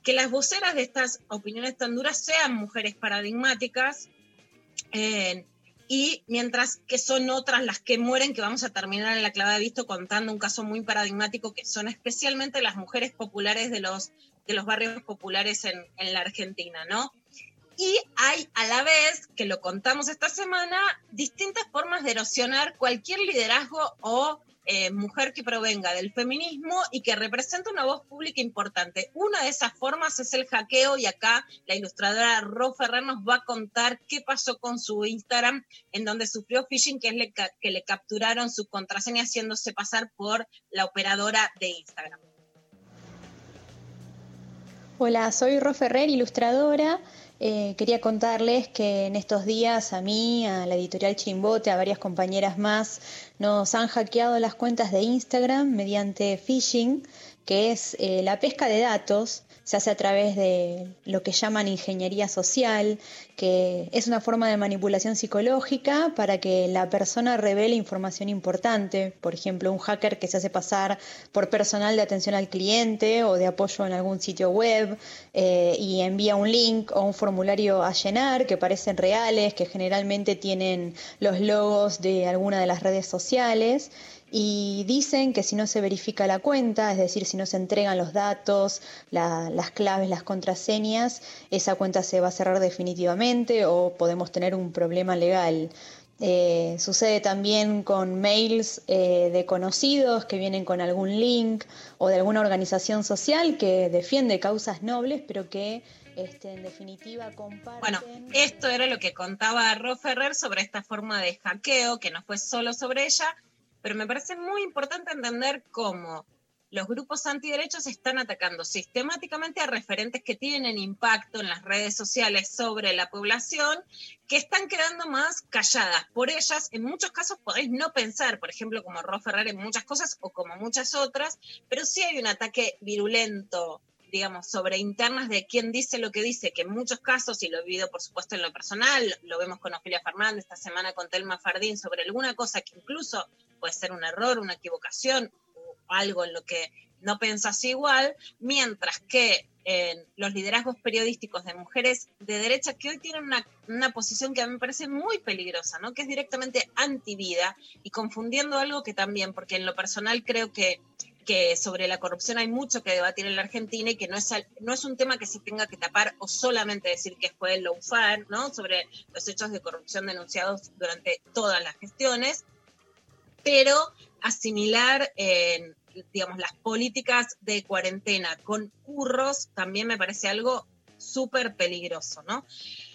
que las voceras de estas opiniones tan duras sean mujeres paradigmáticas eh, y mientras que son otras las que mueren, que vamos a terminar en la clave de visto contando un caso muy paradigmático que son especialmente las mujeres populares de los de los barrios populares en, en la Argentina, ¿no? Y hay a la vez, que lo contamos esta semana, distintas formas de erosionar cualquier liderazgo o eh, mujer que provenga del feminismo y que representa una voz pública importante. Una de esas formas es el hackeo y acá la ilustradora Ro Ferrer nos va a contar qué pasó con su Instagram en donde sufrió phishing, que es le que le capturaron su contraseña haciéndose pasar por la operadora de Instagram. Hola, soy Ro Ferrer, ilustradora. Eh, quería contarles que en estos días a mí, a la editorial Chimbote, a varias compañeras más, nos han hackeado las cuentas de Instagram mediante phishing, que es eh, la pesca de datos. Se hace a través de lo que llaman ingeniería social, que es una forma de manipulación psicológica para que la persona revele información importante. Por ejemplo, un hacker que se hace pasar por personal de atención al cliente o de apoyo en algún sitio web eh, y envía un link o un formulario a llenar que parecen reales, que generalmente tienen los logos de alguna de las redes sociales y dicen que si no se verifica la cuenta, es decir, si no se entregan los datos, la- las claves, las contraseñas, esa cuenta se va a cerrar definitivamente o podemos tener un problema legal. Eh, sucede también con mails eh, de conocidos que vienen con algún link o de alguna organización social que defiende causas nobles, pero que este, en definitiva comparten. Bueno, esto era lo que contaba Ro Ferrer sobre esta forma de hackeo, que no fue solo sobre ella, pero me parece muy importante entender cómo los grupos antiderechos están atacando sistemáticamente a referentes que tienen impacto en las redes sociales sobre la población, que están quedando más calladas. Por ellas, en muchos casos podéis no pensar, por ejemplo, como Ro Ferrer en muchas cosas o como muchas otras, pero sí hay un ataque virulento digamos, sobre internas de quién dice lo que dice, que en muchos casos, y lo he vivido por supuesto en lo personal, lo vemos con Ofelia Fernández esta semana con Telma Fardín, sobre alguna cosa que incluso puede ser un error, una equivocación, o algo en lo que no pensás igual, mientras que en los liderazgos periodísticos de mujeres de derecha que hoy tienen una, una, posición que a mí me parece muy peligrosa, ¿no? que es directamente antivida y confundiendo algo que también, porque en lo personal creo que que sobre la corrupción hay mucho que debatir en la Argentina y que no es, no es un tema que se tenga que tapar o solamente decir que fue el lawfare, ¿no? Sobre los hechos de corrupción denunciados durante todas las gestiones, pero asimilar, eh, digamos, las políticas de cuarentena con curros también me parece algo súper peligroso, ¿no?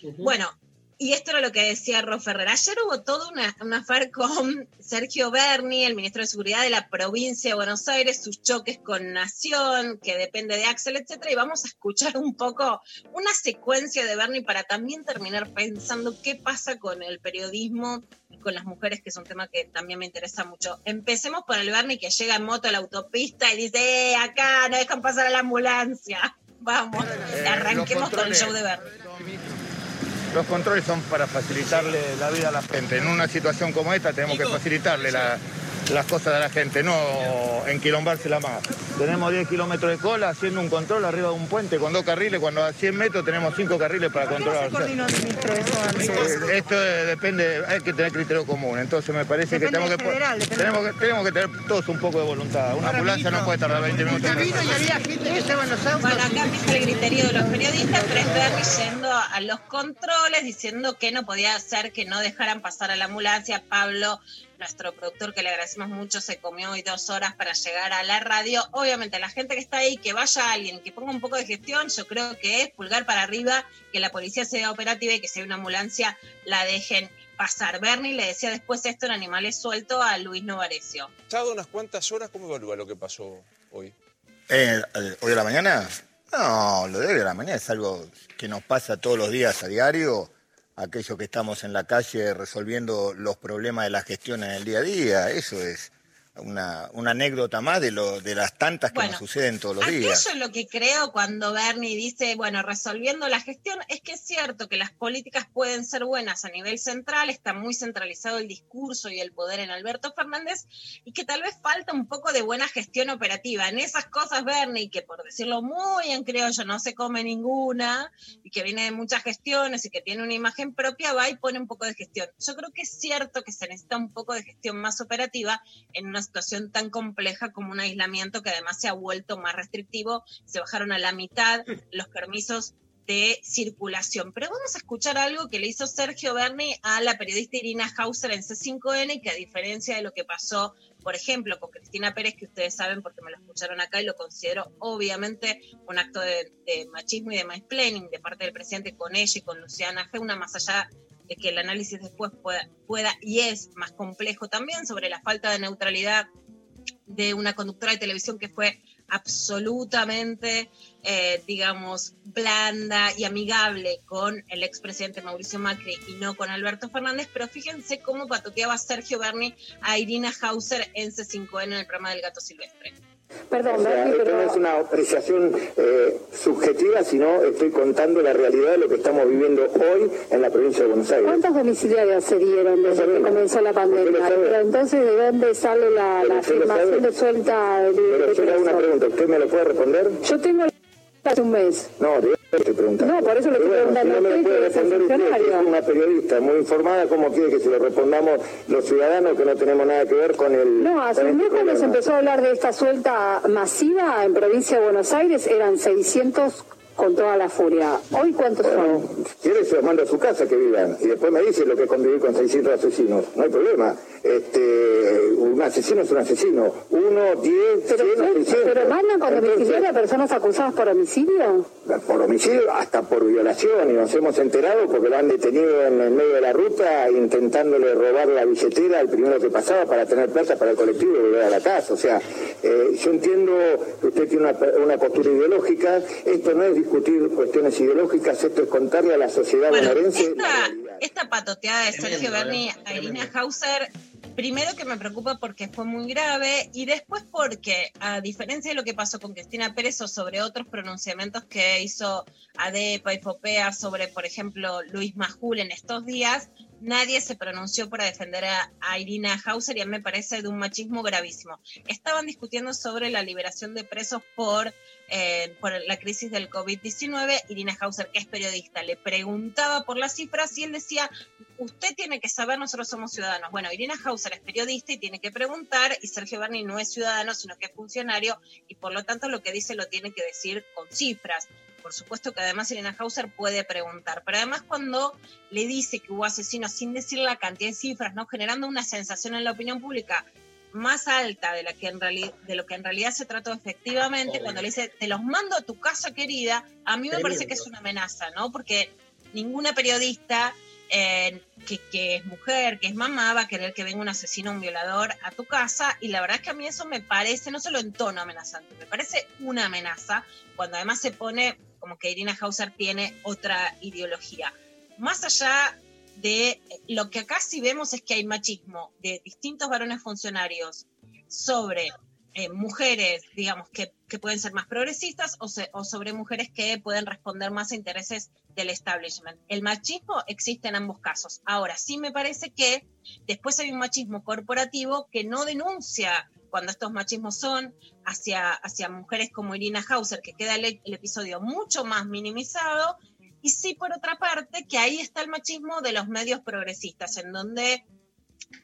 Uh -huh. Bueno, y esto era lo que decía Ro Ferrer. Ayer hubo todo una, una affair con (laughs) Sergio Berni, el ministro de Seguridad de la provincia de Buenos Aires, sus choques con Nación, que depende de Axel, etcétera, y vamos a escuchar un poco una secuencia de Berni para también terminar pensando qué pasa con el periodismo y con las mujeres, que es un tema que también me interesa mucho. Empecemos por el Berni que llega en moto a la autopista y dice, eh, acá no dejan pasar a la ambulancia. (laughs) Vamos, eh, arranquemos con el show de Berni. Los controles son para facilitarle la vida a la gente. En una situación como esta tenemos que facilitarle la, las cosas a la gente, no enquilombársela más. Tenemos 10 kilómetros de cola haciendo un control arriba de un puente con dos carriles, cuando a 100 metros tenemos 5 carriles para controlar. ¿Por qué no se coordinó, ministro, eso antes? Esto depende, hay que tener criterio común, entonces me parece Depende que tenemos que, tenemos que tenemos que tener todos un poco de voluntad. Una ambulancia no puede tardar 20 minutos. en y había gente que estaba en los autos. Bueno, acá empieza el griterío de los periodistas, pero es Berni yendo a los controles, diciendo que no podía ser que no dejaran pasar a la ambulancia. Pablo, nuestro productor, que le agradecemos mucho, se comió hoy dos horas para llegar a la radio. Obviamente, la gente que está ahí, que vaya alguien, que ponga un poco de gestión, yo creo que es pulgar para arriba, que la policía sea operativa y que si hay una ambulancia, la dejen pasar. Bernie le decía después esto en Animales Suelto a Luis Novarecio. Pasado unas cuantas horas, ¿cómo evalúa lo que pasó hoy? Eh, eh, ¿Hoy a la mañana? No, lo de hoy a la mañana es algo que nos pasa todos los días a diario. Aquellos que estamos en la calle resolviendo los problemas de la gestión en el día a día. Eso es una, una anécdota más de, lo, de las tantas que Bueno, nos suceden todos los días. es lo que creo cuando Bernie dice, bueno, resolviendo la gestión, es que es cierto que las políticas pueden ser buenas a nivel central, está muy centralizado el discurso y el poder en Alberto Fernández, y que tal vez falta un poco de buena gestión operativa. En esas cosas, Bernie, que por decirlo muy en criollo no se come ninguna, y que viene de muchas gestiones y que tiene una imagen propia, va y pone un poco de gestión. Yo creo que es cierto que se necesita un poco de gestión más operativa en una situación tan compleja como un aislamiento que además se ha vuelto más restrictivo, se bajaron a la mitad los permisos de circulación. Pero vamos a escuchar algo que le hizo Sergio Berni a la periodista Irina Hauser en C5N, que a diferencia de lo que pasó, por ejemplo, con Cristina Pérez, que ustedes saben porque me lo escucharon acá y lo considero obviamente un acto de, de machismo y de mansplaining de parte del presidente con ella y con Luciana G, una más allá de que el análisis después pueda, pueda y es más complejo también sobre la falta de neutralidad de una conductora de televisión que fue absolutamente, eh, digamos, blanda y amigable con el expresidente Mauricio Macri y no con Alberto Fernández, pero fíjense cómo patoteaba Sergio Berni a Irina Hauser en C5N en el programa del Gato Silvestre. Perdón, esto no es una apreciación eh, subjetiva, sino estoy contando la realidad de lo que estamos viviendo hoy en la provincia de Buenos Aires. ¿Cuántos domiciliarios se dieron desde que comenzó la pandemia? Pero entonces, ¿de dónde sale la, la afirmación de suelta de, Pero yo le hago una pregunta, ¿usted me lo puede responder? Yo tengo hace un mes. No, de estoy preguntando. No, por eso le estoy bueno, preguntando si no me lo puede responder usted, que es una periodista muy informada, ¿cómo quiere que se lo respondamos los ciudadanos que no tenemos nada que ver con el... No, hace un mes este cuando se empezó a hablar de esta suelta masiva en provincia de Buenos Aires eran 600 con toda la furia. ¿Hoy cuántos Bueno, son? si quieres se los mando a su casa que vivan y después me dice lo que es convivir con 600 asesinos. No hay problema. Este, un asesino es un asesino. Uno, diez, ¿Pero, cien, seiscientos. pero mandan con domiciliario a personas acusadas por homicidio? por homicidio hasta por violación y nos hemos enterado porque lo han detenido en el medio de la ruta intentándole robar la billetera al primero que pasaba para tener plata para el colectivo y volver a la casa. O sea, eh, yo entiendo que usted tiene una, una postura ideológica, esto no es discutir cuestiones ideológicas, esto es contarle a la sociedad Bueno, bonaerense esta, esta patoteada de Sergio Berni ¿eh? a Irina Hauser, primero que me preocupa porque fue muy grave y después porque, a diferencia de lo que pasó con Cristina Pérez o sobre otros pronunciamientos que hizo ADEPA y FOPEA sobre, por ejemplo, Luis Majul en estos días, nadie se pronunció para defender a, a Irina Hauser y a mí me parece de un machismo gravísimo. Estaban discutiendo sobre la liberación de presos por, eh, por la crisis del COVID-19. Irina Hauser, que es periodista, le preguntaba por las cifras y él decía, usted tiene que saber, nosotros somos ciudadanos. Bueno, Irina Hauser es periodista y tiene que preguntar y Sergio Berni no es ciudadano, sino que es funcionario y por lo tanto lo que dice lo tiene que decir con cifras. Por supuesto que además Irina Hauser puede preguntar, pero además cuando le dice que hubo asesinos sin decir la cantidad de cifras, ¿no? generando una sensación en la opinión pública más alta de, la que en de lo que en realidad se trató efectivamente, Obvio. cuando le dice, te los mando a tu casa querida, a mí me parece que es una amenaza, ¿no? Porque ninguna periodista eh, que, que es mujer, que es mamá, va a querer que venga un asesino, un violador a tu casa. Y la verdad es que a mí eso me parece, no solo en tono amenazante, me parece una amenaza cuando además se pone como que Irina Hauser tiene otra ideología. Más allá de lo que acá sí vemos es que hay machismo de distintos varones funcionarios sobre eh, mujeres, digamos, que, que pueden ser más progresistas o, sobre mujeres que pueden responder más a intereses del establishment. El machismo existe en ambos casos. Ahora, sí me parece que después hay un machismo corporativo que no denuncia cuando estos machismos son hacia, hacia mujeres como Irina Hauser, que queda el episodio mucho más minimizado, y sí, por otra parte, que ahí está el machismo de los medios progresistas, en donde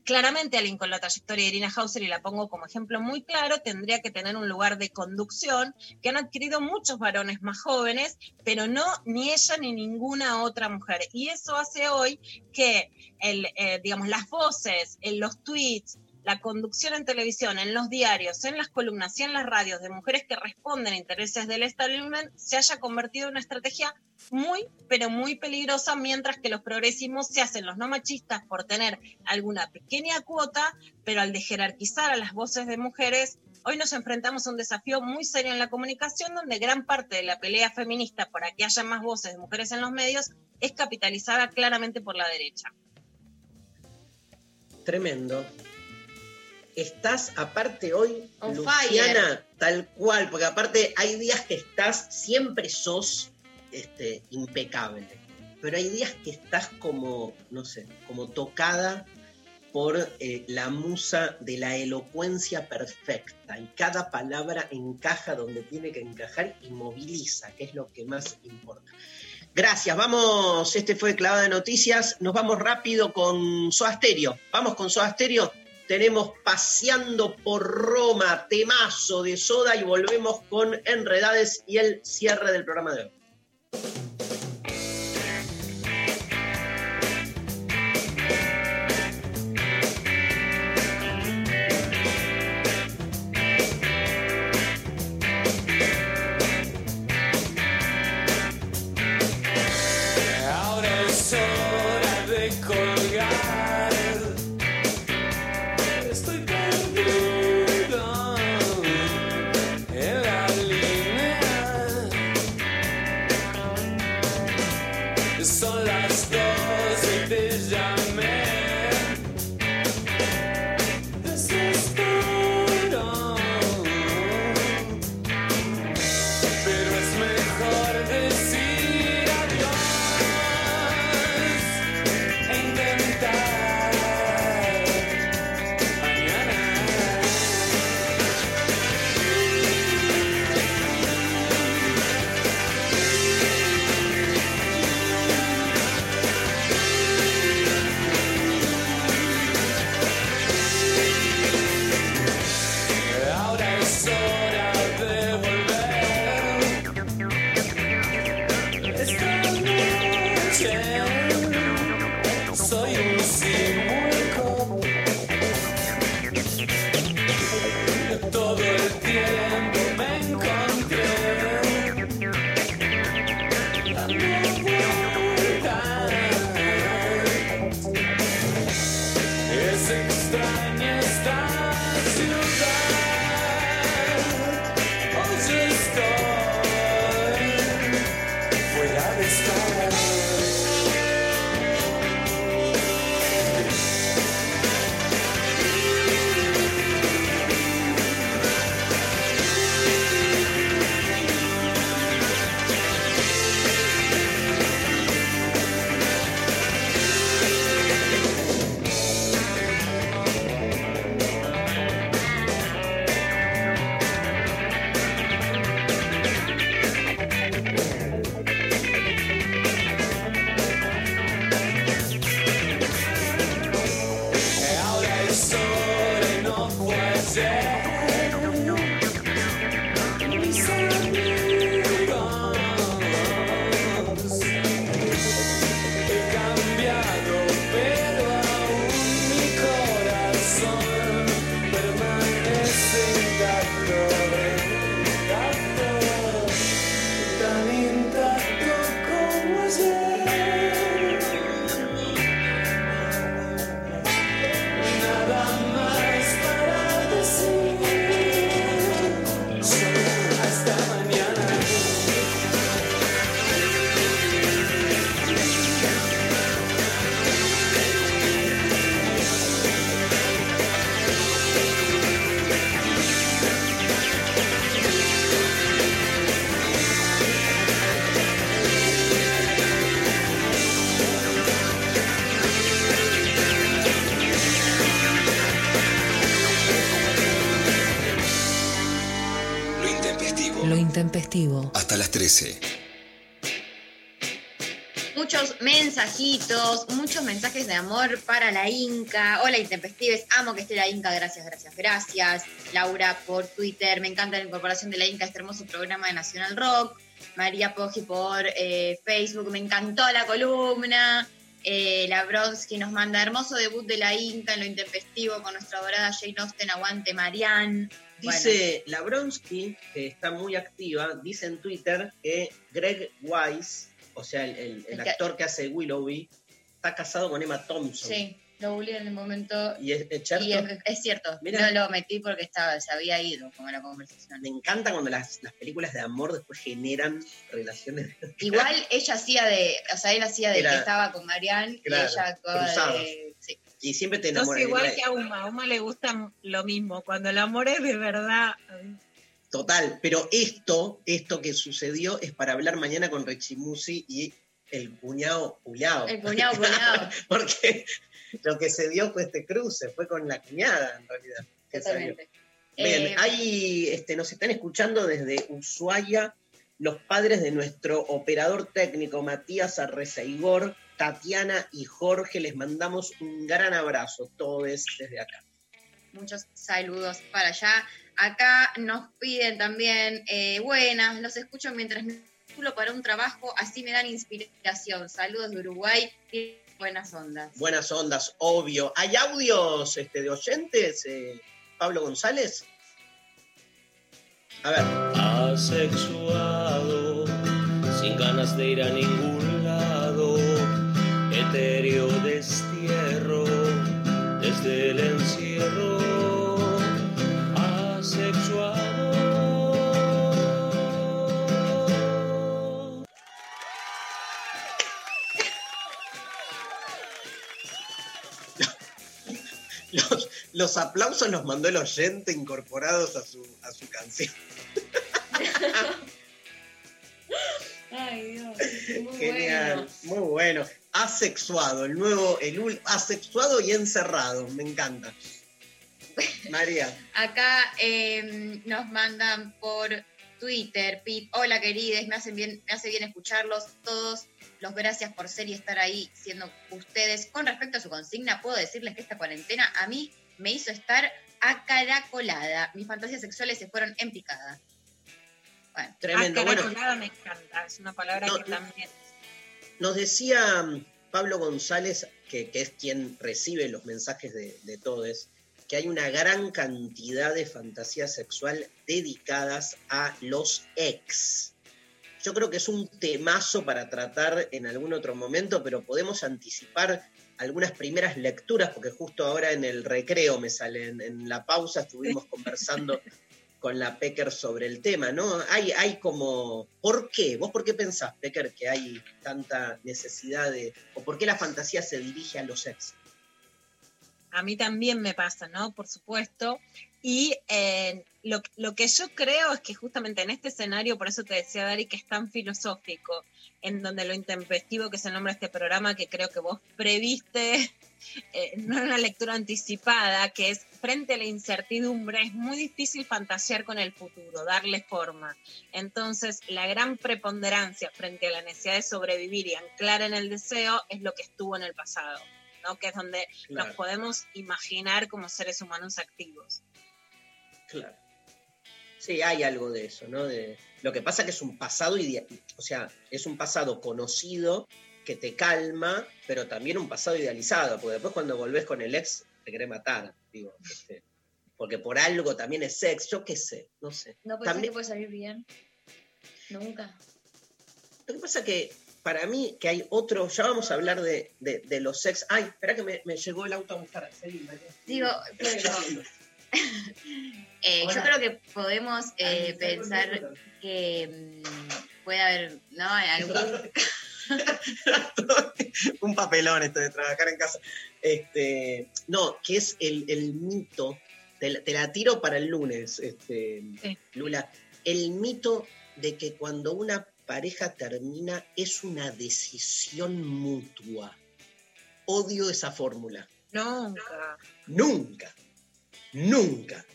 claramente alguien con la trayectoria de Irina Hauser, y la pongo como ejemplo muy claro, tendría que tener un lugar de conducción que han adquirido muchos varones más jóvenes, pero no ni ella ni ninguna otra mujer. Y eso hace hoy que, el, eh, digamos, las voces, en los tweets, la conducción en televisión, en los diarios, en las columnas y en las radios de mujeres que responden a intereses del establishment se haya convertido en una estrategia muy, pero muy peligrosa, mientras que los progresismos se hacen los no machistas por tener alguna pequeña cuota, pero al de jerarquizar a las voces de mujeres, hoy nos enfrentamos a un desafío muy serio en la comunicación, donde gran parte de la pelea feminista para que haya más voces de mujeres en los medios es capitalizada claramente por la derecha. Tremendo. Estás aparte hoy, On Luciana, fire. tal cual, porque aparte hay días que estás, siempre sos este, impecable, pero hay días que estás como, no sé, como tocada por eh, la musa de la elocuencia perfecta y cada palabra encaja donde tiene que encajar y moviliza, que es lo que más importa. Gracias, vamos, este fue Clavada de Noticias, nos vamos rápido con Soda Stereo, vamos con Soda Stereo, tenemos Paseando por Roma, temazo de Soda y volvemos con Enredades y el cierre del programa de hoy. Hasta las 13. Muchos mensajitos, muchos mensajes de amor para la Inca. Hola, Intempestives, amo que esté la Inca, gracias, gracias, gracias. Laura por Twitter, me encanta la incorporación de la Inca a este hermoso programa de Nacional Rock. María Poggi por eh, Facebook, me encantó la columna. Eh, la Bronsky nos manda hermoso debut de la Inca en lo intempestivo con nuestra adorada Jane Austen, aguante Marianne. Dice Labronsky, que está muy activa, dice en Twitter que Greg Wise, o sea, el, el- actor que hace Willoughby, está casado con Emma Thompson. Sí, lo googleé en el momento. Y es, es cierto. Y es, es cierto, Mira. no lo metí porque estaba, se había ido como la conversación. Me encanta cuando las, las películas de amor después generan relaciones. Igual ella hacía de, o sea, él hacía de Era- que estaba con Marianne Claro, y ella actuaba cruzados. de... Y siempre te enamoras. igual que a Uma. A Uma le gusta lo mismo. Cuando el amor es de verdad. Total, pero esto, esto que sucedió es para hablar mañana con Rechimusi y el cuñado cuñado. El cuñado cuñado. (laughs) Porque lo que se dio fue este cruce, fue con la cuñada en realidad. Totalmente. Bien, Eh, hay, este, nos están escuchando desde Ushuaia los padres de nuestro operador técnico Matías Arreceigor, Tatiana y Jorge. Les mandamos un gran abrazo, todos desde acá. Muchos saludos para allá. Acá nos piden también, eh, buenas, los escucho mientras me para un trabajo, así me dan inspiración. Saludos de Uruguay y buenas ondas. Buenas ondas, obvio. ¿Hay audios este, de oyentes, eh, Pablo González? A ver. Asexuado, sin ganas de ir a ningún destierro desde el encierro. Asexuado. (laughs) Los, los aplausos los mandó el oyente incorporados a su, a su canción. (laughs) Ay, Dios. Muy Genial, bueno. muy bueno. Asexuado, el nuevo, el asexuado y encerrado, me encanta. (laughs) María, Acá eh, nos mandan por Twitter, Pip, hola querides, me hacen bien, me hace bien escucharlos todos. Los gracias por ser y estar ahí siendo ustedes. Con respecto a su consigna, puedo decirles que esta cuarentena a mí me hizo estar acaracolada. Mis fantasías sexuales se fueron en picada. Bueno, Tremendo, bueno. Acaracolada me encanta. Es una palabra No, que también. nos decía mm, Pablo González, que, que es quien recibe los mensajes de, de todos, que hay una gran cantidad de fantasías sexual dedicadas a los ex. Yo creo que es un temazo para tratar en algún otro momento, pero podemos anticipar algunas primeras lecturas, porque justo ahora en el recreo me salen, en la pausa estuvimos (laughs) conversando con la Pecker sobre el tema, ¿no? Hay, hay como, ¿por qué? ¿Vos por qué pensás, Pecker, que hay tanta necesidad de, o por qué la fantasía se dirige a los ex? A mí también me pasa, ¿no? Por supuesto. Y eh, lo, lo que yo creo es que justamente en este escenario, por eso te decía, Dari, que es tan filosófico, en donde lo intempestivo, que es el nombre de este programa, que creo que vos previste, eh, una lectura anticipada, que es frente a la incertidumbre, es muy difícil fantasear con el futuro, darle forma. Entonces, la gran preponderancia frente a la necesidad de sobrevivir y anclar en el deseo es lo que estuvo en el pasado. ¿no? que es donde Claro. nos podemos imaginar como seres humanos activos. Claro. Sí, hay algo de eso, ¿no? De, lo que pasa que es un pasado o sea, es un pasado conocido que te calma, pero también un pasado idealizado, porque después cuando volvés con el ex te querés matar, digo, este, porque por algo también es sex, yo qué sé, no sé. ¿No También- que puede salir bien? Nunca. Lo que pasa que para mí que hay otro, ya vamos a hablar de, de- de los sex. Ay, espera que me, me llegó el auto a buscar. Seguí. Digo, pero, (laughs) eh, yo creo que podemos eh, pensar que mm, puede haber, ¿no? Algún, (laughs) (laughs) un papelón esto de trabajar en casa. Este, no, que es el, el mito, te la, te la tiro para el lunes, este, Lula, el mito de que cuando una pareja termina es una decisión mutua. Odio esa fórmula. Nunca. Nunca. Nunca.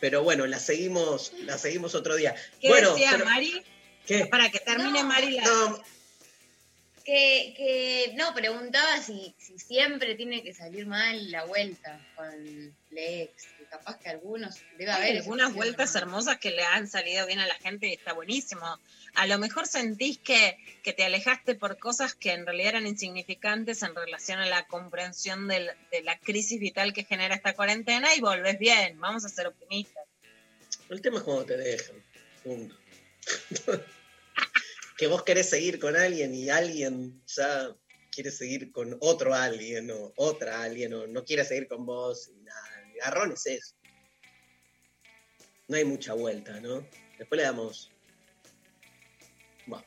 Pero bueno, la seguimos, la seguimos otro día. ¿Qué bueno, decía pero- Mari? ¿Qué? Para que termine No. Mari la. No, que, que, no, preguntaba si, si siempre tiene que salir mal la vuelta con el ex. que Capaz que algunos, debe haber. Algunas vueltas ¿no? hermosas que le han salido bien a la gente y está buenísimo. A lo mejor sentís que, que te alejaste por cosas que en realidad eran insignificantes en relación a la comprensión del- de la crisis vital que genera esta cuarentena y volvés bien. Vamos a ser optimistas. El tema es cuando te dejan. Punto. (laughs) que vos querés seguir con alguien y alguien ya quiere seguir con otro alguien o otra alguien o no quiere seguir con vos y nada. El garrón es eso. No hay mucha vuelta, ¿no? Después le damos. Bueno,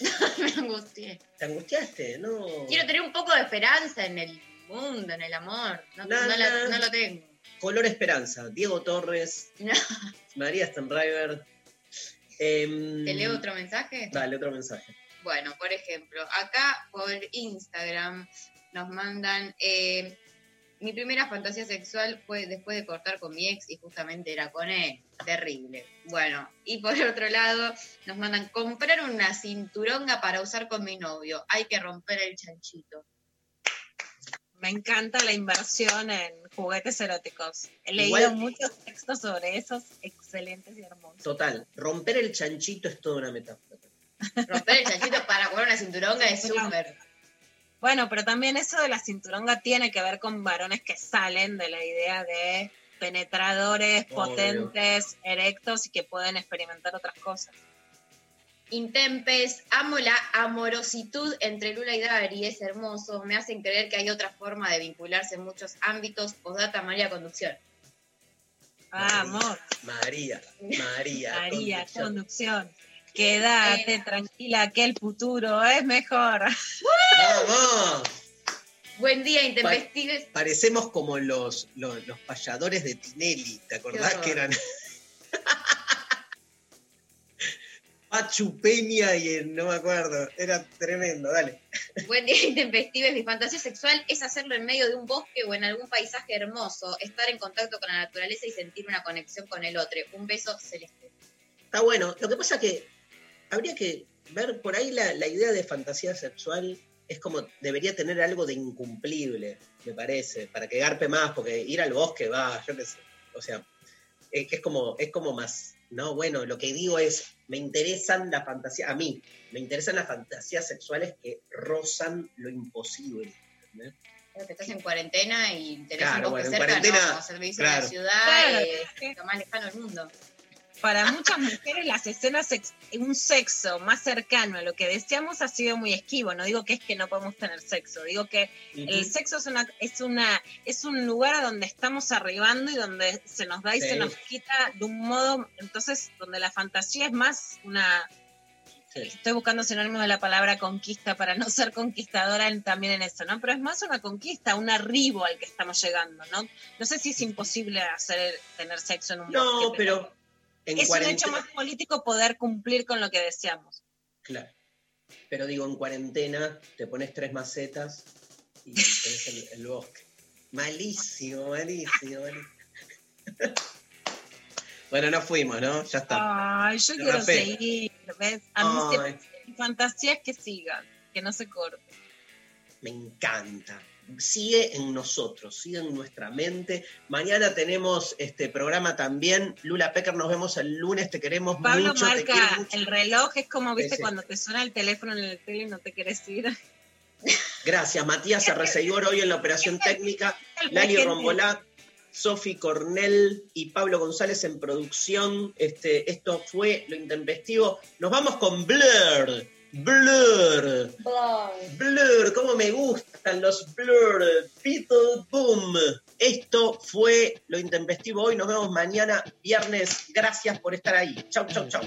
(laughs) Me angustié. ¿te angustiaste? No. Quiero tener un poco de esperanza en el mundo, en el amor. No, No, la- lo tengo. Color Esperanza. Diego Torres. (laughs) María Stenriver. Em, ¿Te leo otro mensaje? Dale, otro mensaje. Bueno, por ejemplo, acá por Instagram nos mandan, eh, mi primera fantasía sexual fue después de cortar con mi ex y justamente era con él. Terrible. Bueno, y por (laughs) otro lado nos mandan comprar una cinturonga para usar con mi novio. Hay que romper el chanchito. Me encanta la inversión en juguetes eróticos. He Igual- leído muchos textos sobre esos excelentes y hermosos. Total, romper el chanchito es toda una metáfora. Romper el chanchito para comprar una cinturonga es súper. Bueno, pero también eso de la cinturonga tiene que ver con varones que salen de la idea de penetradores Obvio. potentes, erectos y que pueden experimentar otras cosas. Intempes, amo la amorositud entre Lula y Dari, es hermoso, me hacen creer que hay otra forma de vincularse en muchos ámbitos. Postdata María Conducción. Ah, amor, María, María. María, Conducción. conducción. Quédate tranquila que el futuro es mejor. ¡Vamos! Buen día, Intempestives. Parecemos como los, los, los payadores de Tinelli, ¿te acordás que eran? (laughs) Pachu Peña y el- no me acuerdo, era tremendo, dale. Buen día, Intempestives. Mi fantasía sexual es hacerlo en medio de un bosque o en algún paisaje hermoso, estar en contacto con la naturaleza y sentir una conexión con el otro. Un beso celeste. Está bueno, lo que pasa que habría que ver por ahí la, la idea de fantasía sexual es como debería tener algo de incumplible, me parece, para que garpe más, porque ir al bosque va, yo qué sé, o sea, es, es como, es como más, no, bueno, lo que digo es, me interesan las fantasías, a mí, me interesan las fantasías sexuales que rozan lo imposible. ¿entendés? Que estás en cuarentena y tenés Claro, un bosque bueno, en cerca, cuarentena, no, servicio claro. en la ciudad, Claro, eh, lo más lejano del mundo. Para muchas mujeres las escenas, sex- un sexo más cercano a lo que deseamos ha sido muy esquivo. No digo que es que no podemos tener sexo, digo que el sexo es una, es una, es un lugar a donde estamos arribando y donde se nos da y Sí. se nos quita de un modo, entonces donde la fantasía es más una Sí. estoy buscando sinónimo de la palabra conquista para no ser conquistadora en- también en eso, ¿no? Pero es más una conquista, un arribo al que estamos llegando, ¿no? No sé si es imposible hacer tener sexo en un No, bosque, pero en es un hecho más político poder cumplir con lo que deseamos. Claro. Pero digo, en cuarentena te pones tres macetas y tenés el, el bosque. Malísimo, malísimo, malísimo. (laughs) bueno, no fuimos, ¿no? Ya está. Ay, yo quiero rapé. seguir, ¿ves? A mí mi fantasía es que sigan, que no se corte. Me encanta. Sigue en nosotros, sigue en nuestra mente. Mañana tenemos este programa también. Lula Pecker, nos vemos el lunes, te queremos Pablo mucho. te marca mucho. el reloj, es como, viste, cuando te suena el teléfono en el tele y no te quieres ir. Gracias, Matías Arreceiguor hoy en la operación técnica, Lali. Rombolá, Sofi Cornell y Pablo González en producción. Este, esto fue lo intempestivo. Nos vamos con Blur. Blur. Blur, cómo me gustan los Blur. Beetle Boom. Esto fue lo intempestivo hoy. Nos vemos mañana, viernes. Gracias por estar ahí. Chau, chau, chau.